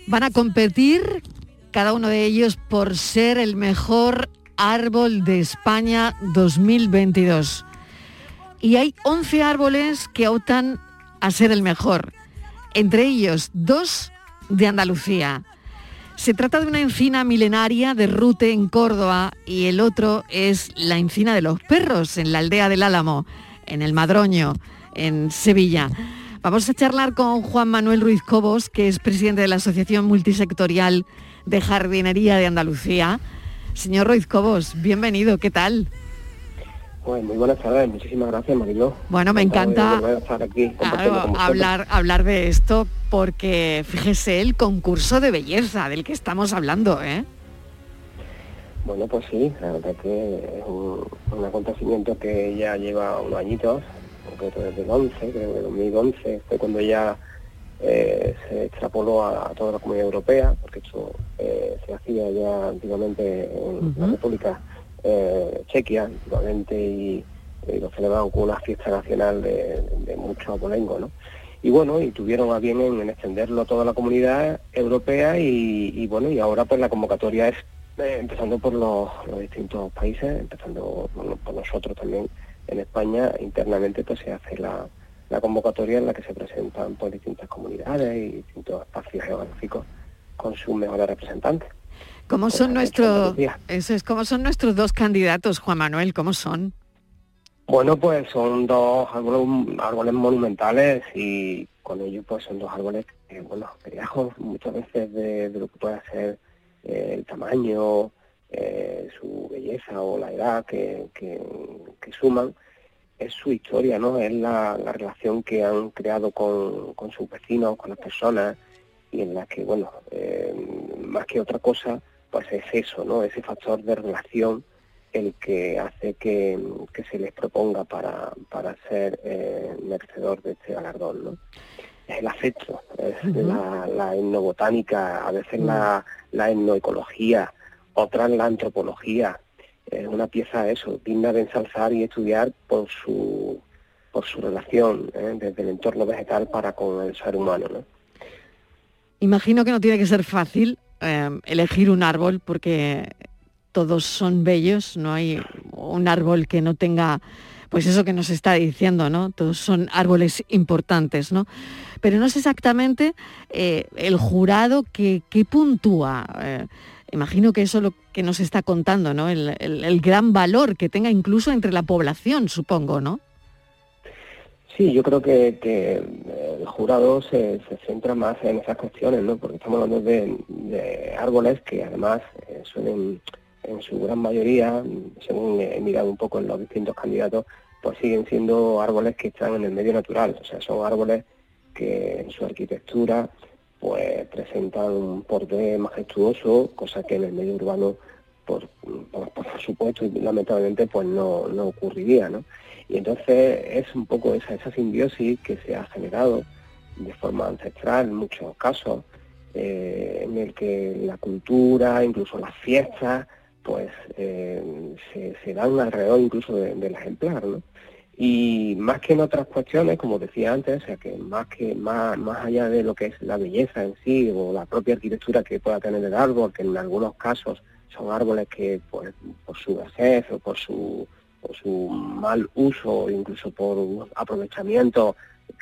Speaker 13: Van a competir cada uno de ellos por ser el mejor árbol de España 2022. Y hay 11 árboles que optan a ser el mejor. Entre ellos, dos de Andalucía. Se trata de una encina milenaria de Rute en Córdoba y el otro es la encina de los perros en la aldea del Álamo, en el Madroño, en Sevilla. Vamos a charlar con Juan Manuel Ruiz Cobos, que es presidente de la Asociación Multisectorial de Jardinería de Andalucía. Señor Ruiz Cobos, bienvenido, ¿qué tal?
Speaker 22: Pues muy buenas tardes, muchísimas gracias Mariló.
Speaker 13: Bueno, me encanta
Speaker 22: de estar aquí
Speaker 13: Claro, hablar, hablar de esto porque fíjese el concurso de belleza del que estamos hablando, ¿eh?
Speaker 22: Bueno, pues sí, la verdad que es un, un acontecimiento que ya lleva unos añitos, concreto desde el 11, creo que 2011 fue cuando ya eh, se extrapoló a, a toda la comunidad europea, porque esto eh, se hacía ya antiguamente en la República eh, Chequia, antiguamente, y, y lo celebraban con una fiesta nacional de, de mucho abolengo, ¿no? y bueno, y tuvieron a bien en, en extenderlo a toda la comunidad europea y, y bueno, y ahora pues la convocatoria es eh, empezando por los, los distintos países, empezando por nosotros también en España, internamente pues se hace la, la convocatoria en la que se presentan pues distintas comunidades y distintos espacios geográficos con sus mejores representantes.
Speaker 13: ¿Cómo son nuestros, eso es, cómo son nuestros dos candidatos, Juan Manuel? ¿Cómo son?
Speaker 22: Bueno, pues son dos árboles, árboles monumentales y con ellos pues son dos árboles que, bueno, que lejos muchas veces de, de lo que puede ser eh, el tamaño, eh, su belleza o la edad que, que, que suman, es su historia, ¿no? Es la, la relación que han creado con, con sus vecinos, con las personas y en la que, bueno, eh, más que otra cosa, pues es eso, ¿no? Ese factor de relación el que hace que, que se les proponga para, para ser eh, merecedor de este galardón, ¿no? Es el afecto, es la, la etnobotánica, a veces la, la etnoecología, otras la antropología. Es una pieza eso, digna de ensalzar y estudiar por su por su relación ¿eh? desde el entorno vegetal para con el ser humano, ¿no?
Speaker 13: Imagino que no tiene que ser fácil eh, elegir un árbol porque todos son bellos, no hay un árbol que no tenga, pues eso que nos está diciendo, ¿no? Todos son árboles importantes, ¿no? Pero no sé exactamente eh, el jurado que, que puntúa. eh, imagino que eso es lo que nos está contando, ¿no? El, gran valor que tenga incluso entre la población, supongo, ¿no?
Speaker 22: Sí, yo creo que, el jurado se, centra más en esas cuestiones, ¿no? Porque estamos hablando de, de árboles que además eh, suelen, en su gran mayoría, según he mirado un poco en los distintos candidatos, pues siguen siendo árboles que están en el medio natural. O sea, son árboles que en su arquitectura pues presentan un porte majestuoso, cosa que en el medio urbano, por, por, supuesto lamentablemente, pues no, no ocurriría, ¿no? Y entonces es un poco esa, esa simbiosis que se ha generado de forma ancestral en muchos casos, eh, en el que la cultura, incluso las fiestas, pues eh, se, se dan alrededor incluso de- del ejemplar, ¿no? Y más que en otras cuestiones, como decía antes, o sea que más que más, más allá de lo que es la belleza en sí o la propia arquitectura que pueda tener el árbol, que en algunos casos son árboles que pues, por su vejez o por su por su mal uso incluso por un aprovechamiento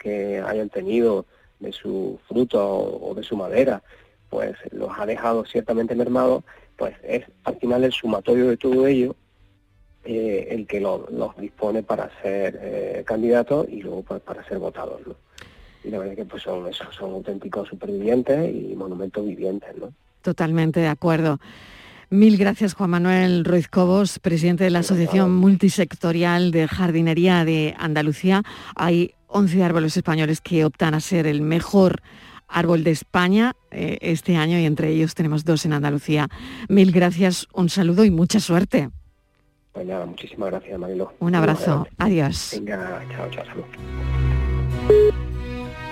Speaker 22: que hayan tenido de su fruto o de su madera, pues los ha dejado ciertamente mermados, pues es al final el sumatorio de todo ello eh, el que lo- los dispone para ser eh, candidatos y luego pues, para ser votados, ¿no? Y la verdad que pues son esos, son auténticos supervivientes y monumentos vivientes, ¿no?
Speaker 13: Totalmente de acuerdo. Mil gracias, Juan Manuel Ruiz Cobos, presidente de la Asociación Multisectorial de Jardinería de Andalucía. Hay 11 árboles españoles que optan a ser el mejor árbol de España eh, este año y entre ellos tenemos dos en Andalucía. Mil gracias, un saludo y mucha suerte.
Speaker 22: Pues nada, muchísimas gracias, Marilo.
Speaker 13: Un abrazo. Adiós.
Speaker 22: Venga, chao, chao, salud.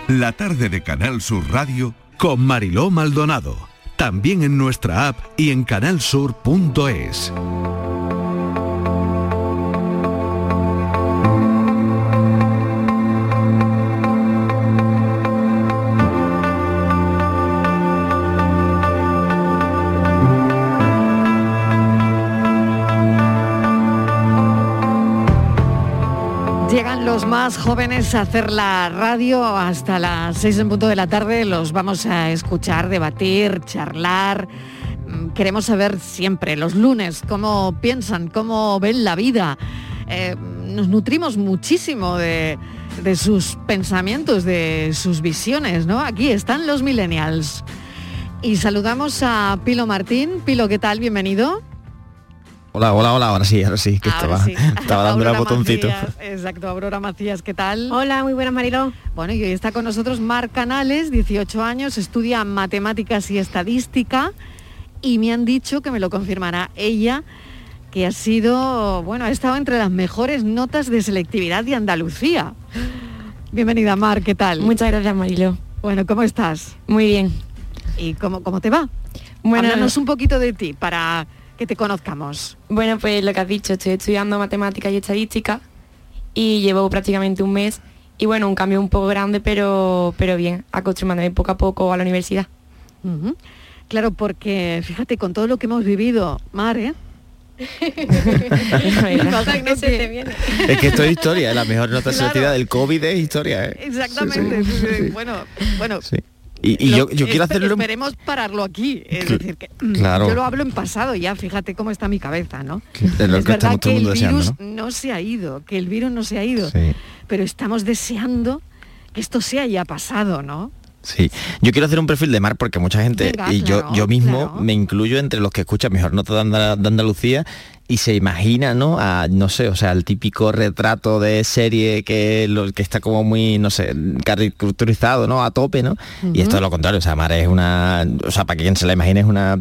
Speaker 10: La tarde de Canal Sur Radio con Mariló Maldonado. También en nuestra app y en canalsur.es.
Speaker 13: los más jóvenes a hacer la radio hasta las 6 en punto de la tarde. Los vamos a escuchar, debatir, charlar. Mm, Queremos saber siempre, los lunes, cómo piensan, cómo ven la vida. Eh, nos nutrimos muchísimo de, de sus pensamientos, de sus visiones, ¿no? Aquí están los millennials. Y saludamos a Pilo Martín. Pilo, ¿qué tal? Bienvenido.
Speaker 23: Hola, hola, hola, ahora sí, ahora sí, que
Speaker 13: Ahora
Speaker 23: estaba,
Speaker 13: sí.
Speaker 23: estaba dándole al
Speaker 13: Aurora
Speaker 23: botoncito.
Speaker 13: Macías, exacto, Aurora Macías, ¿qué tal? Hola, muy buenas Mariló. Bueno, y hoy está con nosotros Mar Canales, 18 años, estudia matemáticas y estadística y me han dicho que me lo confirmará ella que ha sido, bueno, ha estado entre las mejores notas de selectividad de Andalucía. Bienvenida Mar, ¿qué tal?
Speaker 24: Muchas gracias Marilo.
Speaker 13: Bueno, ¿cómo estás?
Speaker 24: Muy bien.
Speaker 13: ¿Y cómo, cómo te va?
Speaker 24: Bueno,
Speaker 13: Háblanos un poquito de ti para que te conozcamos.
Speaker 24: Bueno, pues lo que has dicho, estoy estudiando matemáticas y estadística y llevo prácticamente un mes y bueno, un cambio un poco grande, pero, pero bien, acostumbrándome poco a poco a la universidad.
Speaker 13: Claro, porque fíjate, con todo lo que hemos vivido, Mar, ¿eh?
Speaker 23: Es que esto es historia, es la mejor nota
Speaker 13: Claro.
Speaker 23: del COVID es historia, ¿eh?
Speaker 13: Exactamente.
Speaker 23: Sí, sí.
Speaker 13: sí, sí. Bueno, bueno.
Speaker 23: Y, y
Speaker 13: lo-
Speaker 23: yo, yo quiero hacerlo...
Speaker 13: Esperemos pararlo aquí. Es decir, que mm,
Speaker 23: claro.
Speaker 13: yo lo hablo en pasado ya, fíjate cómo está mi cabeza, ¿no?
Speaker 23: Es lo
Speaker 13: es
Speaker 23: que
Speaker 13: verdad que
Speaker 23: el deseando,
Speaker 13: virus
Speaker 23: ¿no?
Speaker 13: ¿no? se ha ido, que el virus no se ha ido,
Speaker 23: Sí.
Speaker 13: pero estamos deseando que esto se haya pasado, ¿no?
Speaker 23: Sí, yo quiero hacer un perfil de Mar porque mucha gente,
Speaker 13: Venga,
Speaker 23: y
Speaker 13: claro,
Speaker 23: yo, yo mismo me incluyo entre los que escuchan mejor nota de, Andal- de Andalucía y se imagina, ¿no? A, no sé, o sea, el típico retrato de serie que, lo, que está como muy, no sé, caricaturizado, ¿no? A tope, ¿no? Y esto es lo contrario, o sea, Mar es una, o sea, para quien se la imagine es una,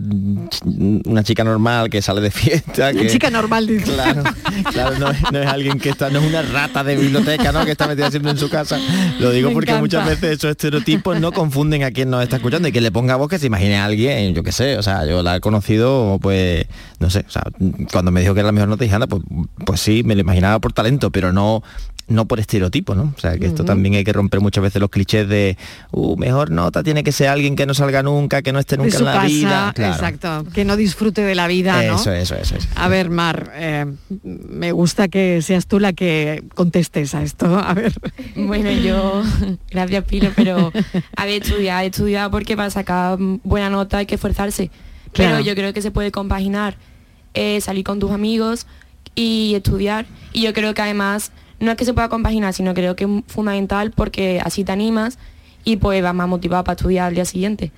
Speaker 23: una chica normal que sale de fiesta.
Speaker 13: Una
Speaker 23: que,
Speaker 13: chica normal, dice.
Speaker 23: Claro, claro, no, es- no es alguien que está, no es una rata de biblioteca, ¿no? Que está metida siempre en su casa. Lo digo
Speaker 13: Me
Speaker 23: porque
Speaker 13: encanta.
Speaker 23: muchas veces esos estereotipos no confunden a quien nos está escuchando y que le ponga voz que se imagine a alguien, yo qué sé, o sea, yo la he conocido, pues, no sé, o sea, cuando me dijo que era la mejor nota, dije, anda, pues, pues sí, me lo imaginaba por talento, pero no no por estereotipo, ¿no? O sea, que esto también hay que romper muchas veces los clichés de, uh, mejor nota tiene que ser alguien que no salga nunca, que no esté
Speaker 13: De
Speaker 23: nunca
Speaker 13: su
Speaker 23: en la
Speaker 13: casa,
Speaker 23: vida. Claro.
Speaker 13: exacto, que no disfrute de la vida, ¿no?
Speaker 23: Eso, eso, eso, eso.
Speaker 13: A ver, Mar, eh, me gusta que seas tú la que contestes a esto. A ver.
Speaker 24: Bueno, yo, gracias Pilo, pero había estudiado, he estudiado porque para sacar buena nota hay que esforzarse.
Speaker 13: Claro.
Speaker 24: Pero yo creo que se puede compaginar eh, salir con tus amigos y estudiar. Y yo creo que además no es que se pueda compaginar, sino creo que es fundamental porque así te animas y pues vas más motivado para estudiar al día siguiente.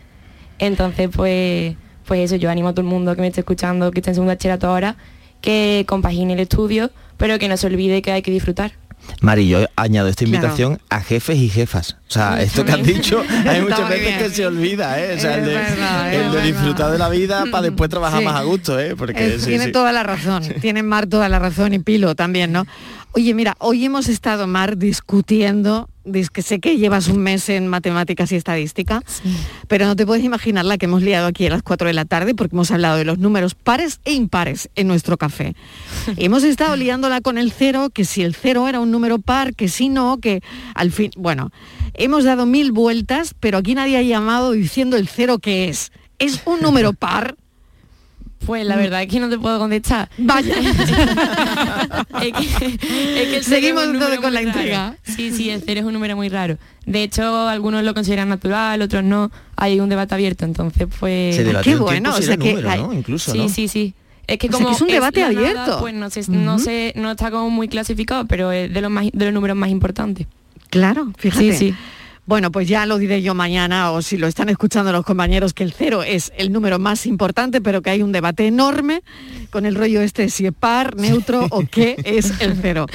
Speaker 24: Entonces, pues, pues eso, yo animo a todo el mundo que me esté escuchando, que esté en segundo bachillerato ahora, que compagine el estudio, pero que no se olvide que hay que disfrutar.
Speaker 23: Mari, yo añado esta
Speaker 24: Claro.
Speaker 23: invitación a jefes y jefas. O sea, esto que has
Speaker 24: también.
Speaker 23: dicho, hay muchas veces que se olvida, ¿eh? O sea, el de,
Speaker 13: verdad,
Speaker 23: el
Speaker 13: es
Speaker 23: de
Speaker 13: verdad.
Speaker 23: disfrutar de la vida para después trabajar
Speaker 13: Sí.
Speaker 23: más a gusto, ¿eh? Porque sí,
Speaker 13: tiene
Speaker 23: sí.
Speaker 13: toda la razón, tiene Mar toda la razón y Pilo también, ¿no? Oye, mira, hoy hemos estado, Mar, discutiendo, dis- que sé que llevas un mes en matemáticas y estadística, pero no te puedes imaginar la que hemos liado aquí a las 4 de la tarde porque hemos hablado de los números pares e impares en nuestro café. Y hemos estado liándola con el cero, que si el cero era un número par, que si no, que al fin, bueno, hemos dado mil vueltas, pero aquí nadie ha llamado diciendo el cero que es. ¿Es un número par?
Speaker 24: Pues la verdad es que no te puedo contestar.
Speaker 13: Vaya.
Speaker 24: es que, es que el cero
Speaker 13: Seguimos con la intriga.
Speaker 24: Sí, sí, el cero es un número muy raro. De hecho, algunos lo consideran natural, otros no. Hay un debate abierto, entonces pues...
Speaker 23: Se debatió Qué bueno, si o sea que número, hay- ¿no? Incluso,
Speaker 24: Sí,
Speaker 23: ¿no?
Speaker 24: sí, sí. Es que
Speaker 13: O sea,
Speaker 24: como
Speaker 13: que es un debate
Speaker 24: nada,
Speaker 13: abierto.
Speaker 24: pues no, se, no,
Speaker 13: Ujú.
Speaker 24: se- no está como muy clasificado, pero es de los, más, de los números más importantes.
Speaker 13: Claro, fíjate.
Speaker 24: Sí, sí.
Speaker 13: Bueno, pues ya lo diré yo mañana o si lo están escuchando los compañeros que el cero es el número más importante, pero que hay un debate enorme con el rollo este de si es par, neutro o qué es el cero.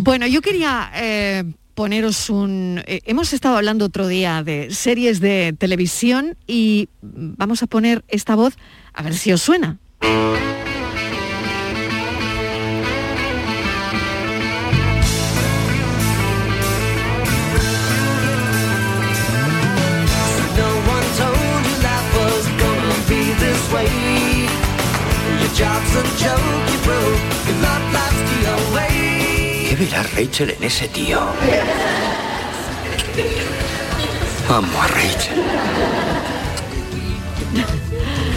Speaker 13: Bueno, yo quería eh, poneros un... eh, hemos estado hablando otro día de series de televisión y vamos a poner esta voz a ver si os suena.
Speaker 20: Job's a joke you broke, your love life's the away.
Speaker 25: ¿Qué verá Rachel en ese tío? Amo a Rachel.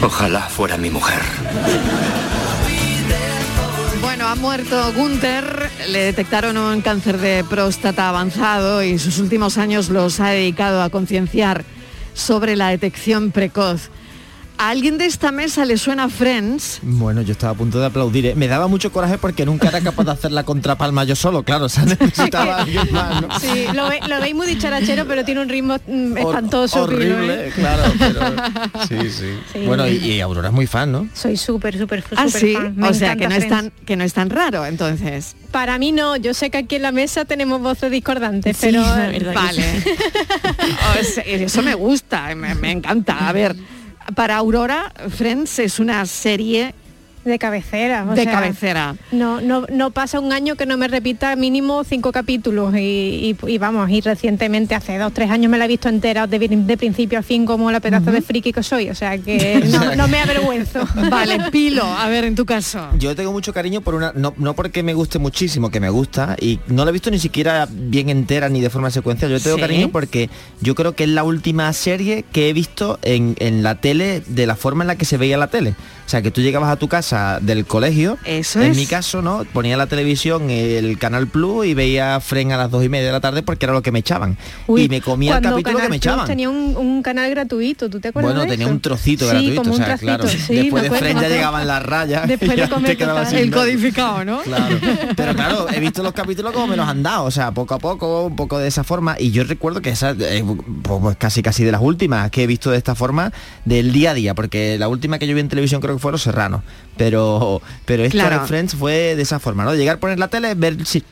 Speaker 25: Ojalá fuera mi mujer.
Speaker 13: Bueno, a muerto Gunther, le detectaron un cáncer de próstata avanzado y sus últimos años los ha dedicado a concienciar sobre la detección precoz. ¿A alguien de esta mesa le suena Friends?
Speaker 23: Bueno, yo estaba a punto de aplaudir. ¿eh? Me daba mucho coraje porque nunca era capaz de hacer la contrapalma yo solo, claro. O sea, necesitaba a alguien más, ¿no?
Speaker 19: Sí, lo, ve- lo veis muy dicharachero, pero tiene un ritmo mm, espantoso.
Speaker 23: Horrible,
Speaker 19: ¿eh?
Speaker 23: claro. pero- Sí, sí.
Speaker 19: Sí.
Speaker 23: Bueno, y, y Aurora es muy fan, ¿no?
Speaker 19: Soy súper, súper, súper
Speaker 13: Ah, sí.
Speaker 19: fan. Me
Speaker 13: O sea, que no, es tan, que no es tan raro, entonces.
Speaker 19: Para mí no, yo sé que aquí en la mesa tenemos voces discordantes,
Speaker 13: Sí,
Speaker 19: pero
Speaker 13: Vale. O sea, eso me gusta, me, me encanta. A ver, para Aurora, Friends es una serie
Speaker 19: de cabecera. o
Speaker 13: de
Speaker 19: sea,
Speaker 13: cabecera.
Speaker 19: No, no, no pasa un año que no me repita mínimo cinco capítulos y, y- y vamos, y recientemente hace dos, tres años me la he visto entera de, de principio a fin como la pedazo de friki que soy, o sea que no, no me avergüenzo.
Speaker 13: Vale, Pilo, a ver, en tu caso.
Speaker 23: Yo tengo mucho cariño por una, no, no porque me guste muchísimo, que me gusta, y no la he visto ni siquiera bien entera ni de forma secuencial. Yo tengo
Speaker 13: Sí.
Speaker 23: cariño porque yo creo que es la última serie que he visto en, en la tele de la forma en la que se veía la tele. O sea, que tú llegabas a tu casa del colegio,
Speaker 13: Eso
Speaker 23: en
Speaker 13: es.
Speaker 23: mi caso, ¿no? Ponía la televisión, el Canal Plus y veía Fren a las dos y media de la tarde porque era lo que me echaban.
Speaker 19: Uy,
Speaker 23: y me comía el capítulo que me
Speaker 19: Plus
Speaker 23: echaban.
Speaker 19: Tenía un, un canal gratuito, ¿tú te acuerdas
Speaker 23: Bueno,
Speaker 19: de
Speaker 23: tenía
Speaker 19: eso?
Speaker 23: un trocito
Speaker 19: Sí,
Speaker 23: gratuito,
Speaker 19: como
Speaker 23: o sea, claro.
Speaker 19: sí,
Speaker 23: Después de Fren ya llegaban las rayas.
Speaker 19: Después de comer
Speaker 13: El codificado, ¿no?
Speaker 23: Claro. Pero claro, he visto los capítulos como me los han dado, o sea, poco a poco, un poco de esa forma. Y yo recuerdo que esa es pues, casi casi de las últimas que he visto de esta forma del día a día, porque la última que yo vi en televisión creo que fue Los Serranos. Pero, pero esta
Speaker 13: Claro.
Speaker 23: de Friends fue de esa forma, ¿no? Llegar, poner la tele, ver si.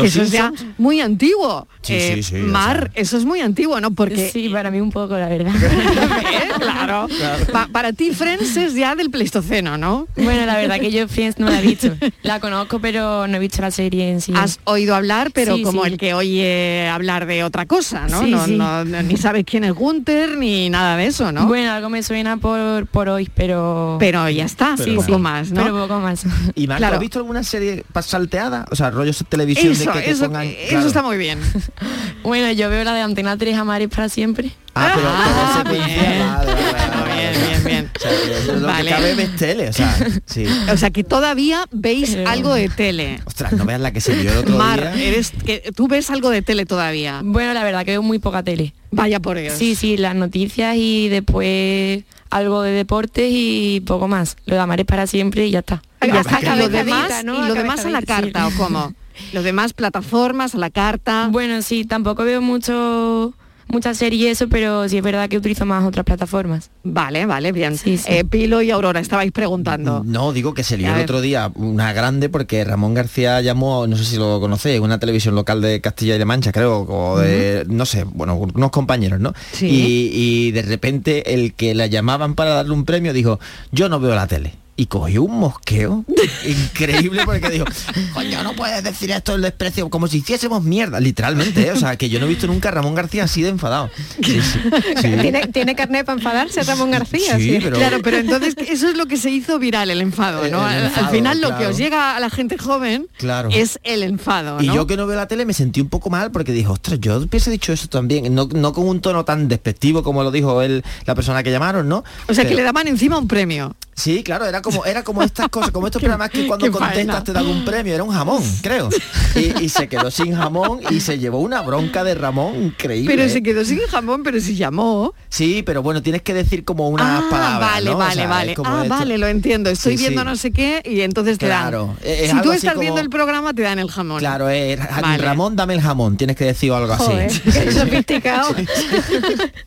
Speaker 13: Eso es ya
Speaker 23: Simpsons.
Speaker 13: muy antiguo.
Speaker 23: Sí,
Speaker 13: Eh,
Speaker 23: sí, sí, o
Speaker 13: Mar, eso es muy antiguo, ¿no? Porque
Speaker 19: Sí, para mí un poco, la verdad.
Speaker 13: ¿Eh? claro. Pa- para ti Friends es ya del Pleistoceno, ¿no?
Speaker 19: Bueno, la verdad que yo Friends no la he visto. La conozco, pero no he visto la serie en sí.
Speaker 13: Has oído hablar, pero
Speaker 19: Sí,
Speaker 13: como
Speaker 19: sí.
Speaker 13: el que oye hablar de otra cosa, ¿no?
Speaker 19: Sí,
Speaker 13: no,
Speaker 19: sí.
Speaker 13: no- no- ni sabes quién es Gunther ni nada de eso, ¿no?
Speaker 19: Bueno, algo me suena por, por hoy, pero...
Speaker 13: Pero ya está,
Speaker 19: Sí,
Speaker 13: poco
Speaker 19: sí,
Speaker 13: más, ¿no?
Speaker 19: Pero poco más.
Speaker 23: ¿Y Marco,
Speaker 13: Claro.
Speaker 23: has visto alguna serie salteada? O sea, rollos de televisión
Speaker 13: Eso,
Speaker 23: de que te
Speaker 13: eso,
Speaker 23: pongan.
Speaker 13: eso
Speaker 23: claro.
Speaker 13: está muy bien.
Speaker 19: Bueno, yo veo la de Antena 3 Amares para siempre.
Speaker 23: Ah, pero,
Speaker 13: Ah, bien.
Speaker 23: vale, vale, vale,
Speaker 13: Bien, bien, bien.
Speaker 23: O sea, que dentro de lo
Speaker 13: Vale.
Speaker 23: que cabe ves tele, o sea, sí.
Speaker 13: O sea que todavía veis
Speaker 19: Pero-
Speaker 13: algo de tele.
Speaker 23: Ostras, no veas la que se vio el otro
Speaker 13: Mar,
Speaker 23: día.
Speaker 13: eres que tú ves algo de tele todavía.
Speaker 19: Bueno, la verdad que veo muy poca tele.
Speaker 13: Vaya por Dios.
Speaker 19: Sí, sí, las noticias y después algo de deportes y poco más. Lo de Amares para siempre y ya está.
Speaker 13: Y ya
Speaker 19: A
Speaker 13: está, y lo demás,
Speaker 19: ¿no?
Speaker 13: y
Speaker 19: A
Speaker 13: lo demás a la carta,
Speaker 19: sí.
Speaker 13: ¿o cómo? Los demás plataformas, a la carta.
Speaker 19: Bueno, sí, tampoco veo mucho muchas series y eso, pero sí es verdad que utilizo más otras plataformas.
Speaker 13: Vale, vale, bien.
Speaker 19: Sí, sí.
Speaker 13: Eh, Pilo y Aurora, estabais preguntando.
Speaker 23: No, digo que se lió el
Speaker 13: ver.
Speaker 23: otro día una grande porque Ramón García llamó, no sé si lo conocéis, una televisión local de Castilla y La Mancha, creo, o de, no sé, bueno, unos compañeros, ¿no?
Speaker 13: Sí.
Speaker 23: Y, y de repente el que la llamaban para darle un premio dijo, yo no veo la tele. Y cogió un mosqueo increíble porque dijo, coño, no puedes decir esto el desprecio, como si hiciésemos mierda, literalmente, ¿eh? o sea, que yo no he visto nunca a Ramón García así de enfadado. Sí, sí, sí.
Speaker 19: ¿Tiene, tiene carnet para enfadarse Ramón García.
Speaker 23: Sí, pero-
Speaker 13: Claro, pero entonces eso es lo que se hizo viral, el enfado, ¿no?
Speaker 23: El
Speaker 13: Al-
Speaker 23: enfado,
Speaker 13: Al final lo que os llega a la gente joven
Speaker 23: Claro.
Speaker 13: es el enfado,
Speaker 23: Y
Speaker 13: ¿no?
Speaker 23: yo que no veo la tele me sentí un poco mal porque dijo, ostras, yo hubiese dicho eso también, no, no con un tono tan despectivo como lo dijo él, la persona que llamaron, ¿no?
Speaker 13: O sea, que le daban encima un premio.
Speaker 23: Sí, claro, era como, era como estas cosas, como estos programas que cuando contestas
Speaker 13: faena.
Speaker 23: te dan un premio, era un jamón, creo. Y, y se quedó sin jamón y se llevó una bronca de Ramón increíble.
Speaker 13: Pero
Speaker 23: ¿eh?
Speaker 13: se quedó sin jamón, pero si llamó.
Speaker 23: Sí, pero bueno, tienes que decir como unas
Speaker 13: ah,
Speaker 23: palabras.
Speaker 13: vale,
Speaker 23: ¿no? O
Speaker 13: vale,
Speaker 23: sea,
Speaker 13: vale.
Speaker 23: como
Speaker 13: Ah,
Speaker 23: esto.
Speaker 13: vale, lo entiendo. Estoy
Speaker 23: Sí,
Speaker 13: viendo
Speaker 23: sí.
Speaker 13: no sé qué y entonces te
Speaker 23: Claro,
Speaker 13: dan.
Speaker 23: es
Speaker 13: si
Speaker 23: algo
Speaker 13: tú
Speaker 23: así
Speaker 13: estás
Speaker 23: como-
Speaker 13: viendo el programa, te dan el jamón.
Speaker 23: Claro, es,
Speaker 13: Vale.
Speaker 23: Ramón, dame el jamón, tienes que decir algo así.
Speaker 19: Qué sofisticado.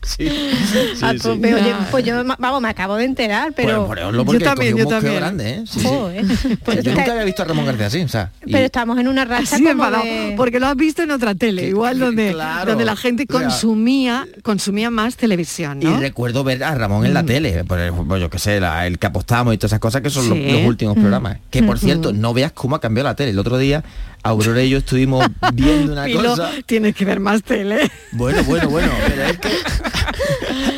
Speaker 23: Sí,
Speaker 19: A
Speaker 23: sí, sí.
Speaker 19: tope. Oye, pues yo, vamos, me acabo de enterar, pero...
Speaker 23: Pues ponéoslo porque
Speaker 13: Yo también,
Speaker 23: cogió un
Speaker 13: yo también.
Speaker 23: grande, ¿eh? Sí, sí.
Speaker 19: Joder. Pues
Speaker 23: yo
Speaker 19: está-
Speaker 23: nunca había visto a Ramón García así, o sea. y-
Speaker 19: Pero estamos en una racha como
Speaker 13: enfadado,
Speaker 19: de...
Speaker 13: porque lo has visto en otra tele, igual donde,
Speaker 23: claro.
Speaker 13: donde la gente
Speaker 23: O sea,
Speaker 13: consumía, consumía más televisión,
Speaker 23: Y recuerdo ver a Ramón en la tele, por el- pues yo qué sé, la- el que apostamos y todas esas cosas que son los, últimos
Speaker 13: Mm.
Speaker 23: programas. Que por
Speaker 13: Mm.
Speaker 23: cierto, no veas cómo ha cambiado la tele. El otro día Aurora y yo estuvimos viendo una
Speaker 13: Pilo,
Speaker 23: cosa.
Speaker 13: tienes que ver más tele.
Speaker 23: Bueno, bueno, bueno, pero es que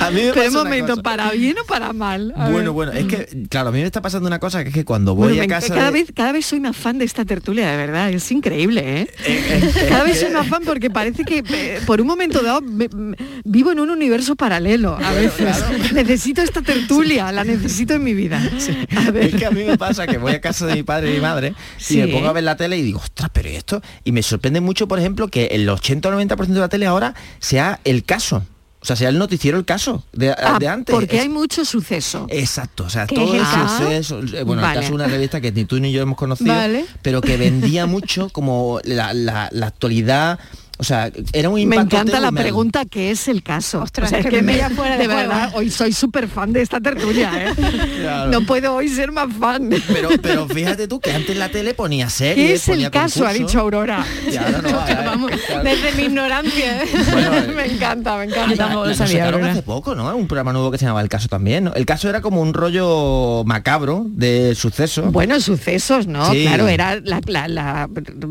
Speaker 23: a mí me
Speaker 13: Pero un
Speaker 23: pasa una
Speaker 13: momento,
Speaker 23: cosa.
Speaker 13: ¿para bien o para mal? A
Speaker 23: Bueno,
Speaker 13: ver.
Speaker 23: bueno, es que claro, a mí me está pasando una cosa que es que cuando voy
Speaker 13: Bueno,
Speaker 23: a casa...
Speaker 13: cada,
Speaker 23: de-
Speaker 13: vez, cada vez soy más fan de esta tertulia, de verdad, es increíble, ¿eh? cada vez soy más fan porque parece que eh, por un momento dado me- me- vivo en un universo paralelo a veces. Necesito esta tertulia, la necesito en mi vida. A ver.
Speaker 23: Es que a mí me pasa que voy a casa de mi padre y mi madre
Speaker 13: Sí.
Speaker 23: y me pongo a ver la tele y digo, ostras, pero ¿y esto? Y me sorprende mucho, por ejemplo, que el 80 o 90% de la tele ahora sea el caso. O sea, sea el noticiero el caso de,
Speaker 13: Ah,
Speaker 23: de antes.
Speaker 13: porque
Speaker 23: Es-
Speaker 13: hay mucho suceso.
Speaker 23: Exacto, o sea,
Speaker 13: ¿Qué
Speaker 23: todo el suceso, eh, bueno,
Speaker 13: Vale.
Speaker 23: el caso de una revista que ni tú ni yo hemos conocido,
Speaker 13: Vale.
Speaker 23: pero que vendía mucho como la, la- la actualidad, o sea, era un
Speaker 13: Me
Speaker 23: impacto
Speaker 13: encanta la pregunta que es el caso.
Speaker 19: Ostras,
Speaker 13: O sea,
Speaker 19: es
Speaker 13: es
Speaker 19: que
Speaker 13: que
Speaker 19: me
Speaker 13: me-
Speaker 19: fuera de
Speaker 13: verdad, hoy soy súper fan de esta tertulia, ¿eh?
Speaker 23: Claro.
Speaker 13: No puedo hoy ser más fan.
Speaker 23: Pero, pero fíjate tú que antes la tele ponía series,
Speaker 13: ¿Qué es el caso? Ha dicho Aurora.
Speaker 23: Y ahora no, ahora-
Speaker 19: Vamos, desde mi ignorancia. ¿eh?
Speaker 13: me encanta, me encanta.
Speaker 23: La- la sacaron hace poco, ¿no? Un programa nuevo que se llamaba El Caso también, ¿no? El Caso era como un rollo macabro de sucesos.
Speaker 13: Bueno, sucesos, ¿no?
Speaker 23: Sí.
Speaker 13: Claro, era la, la- la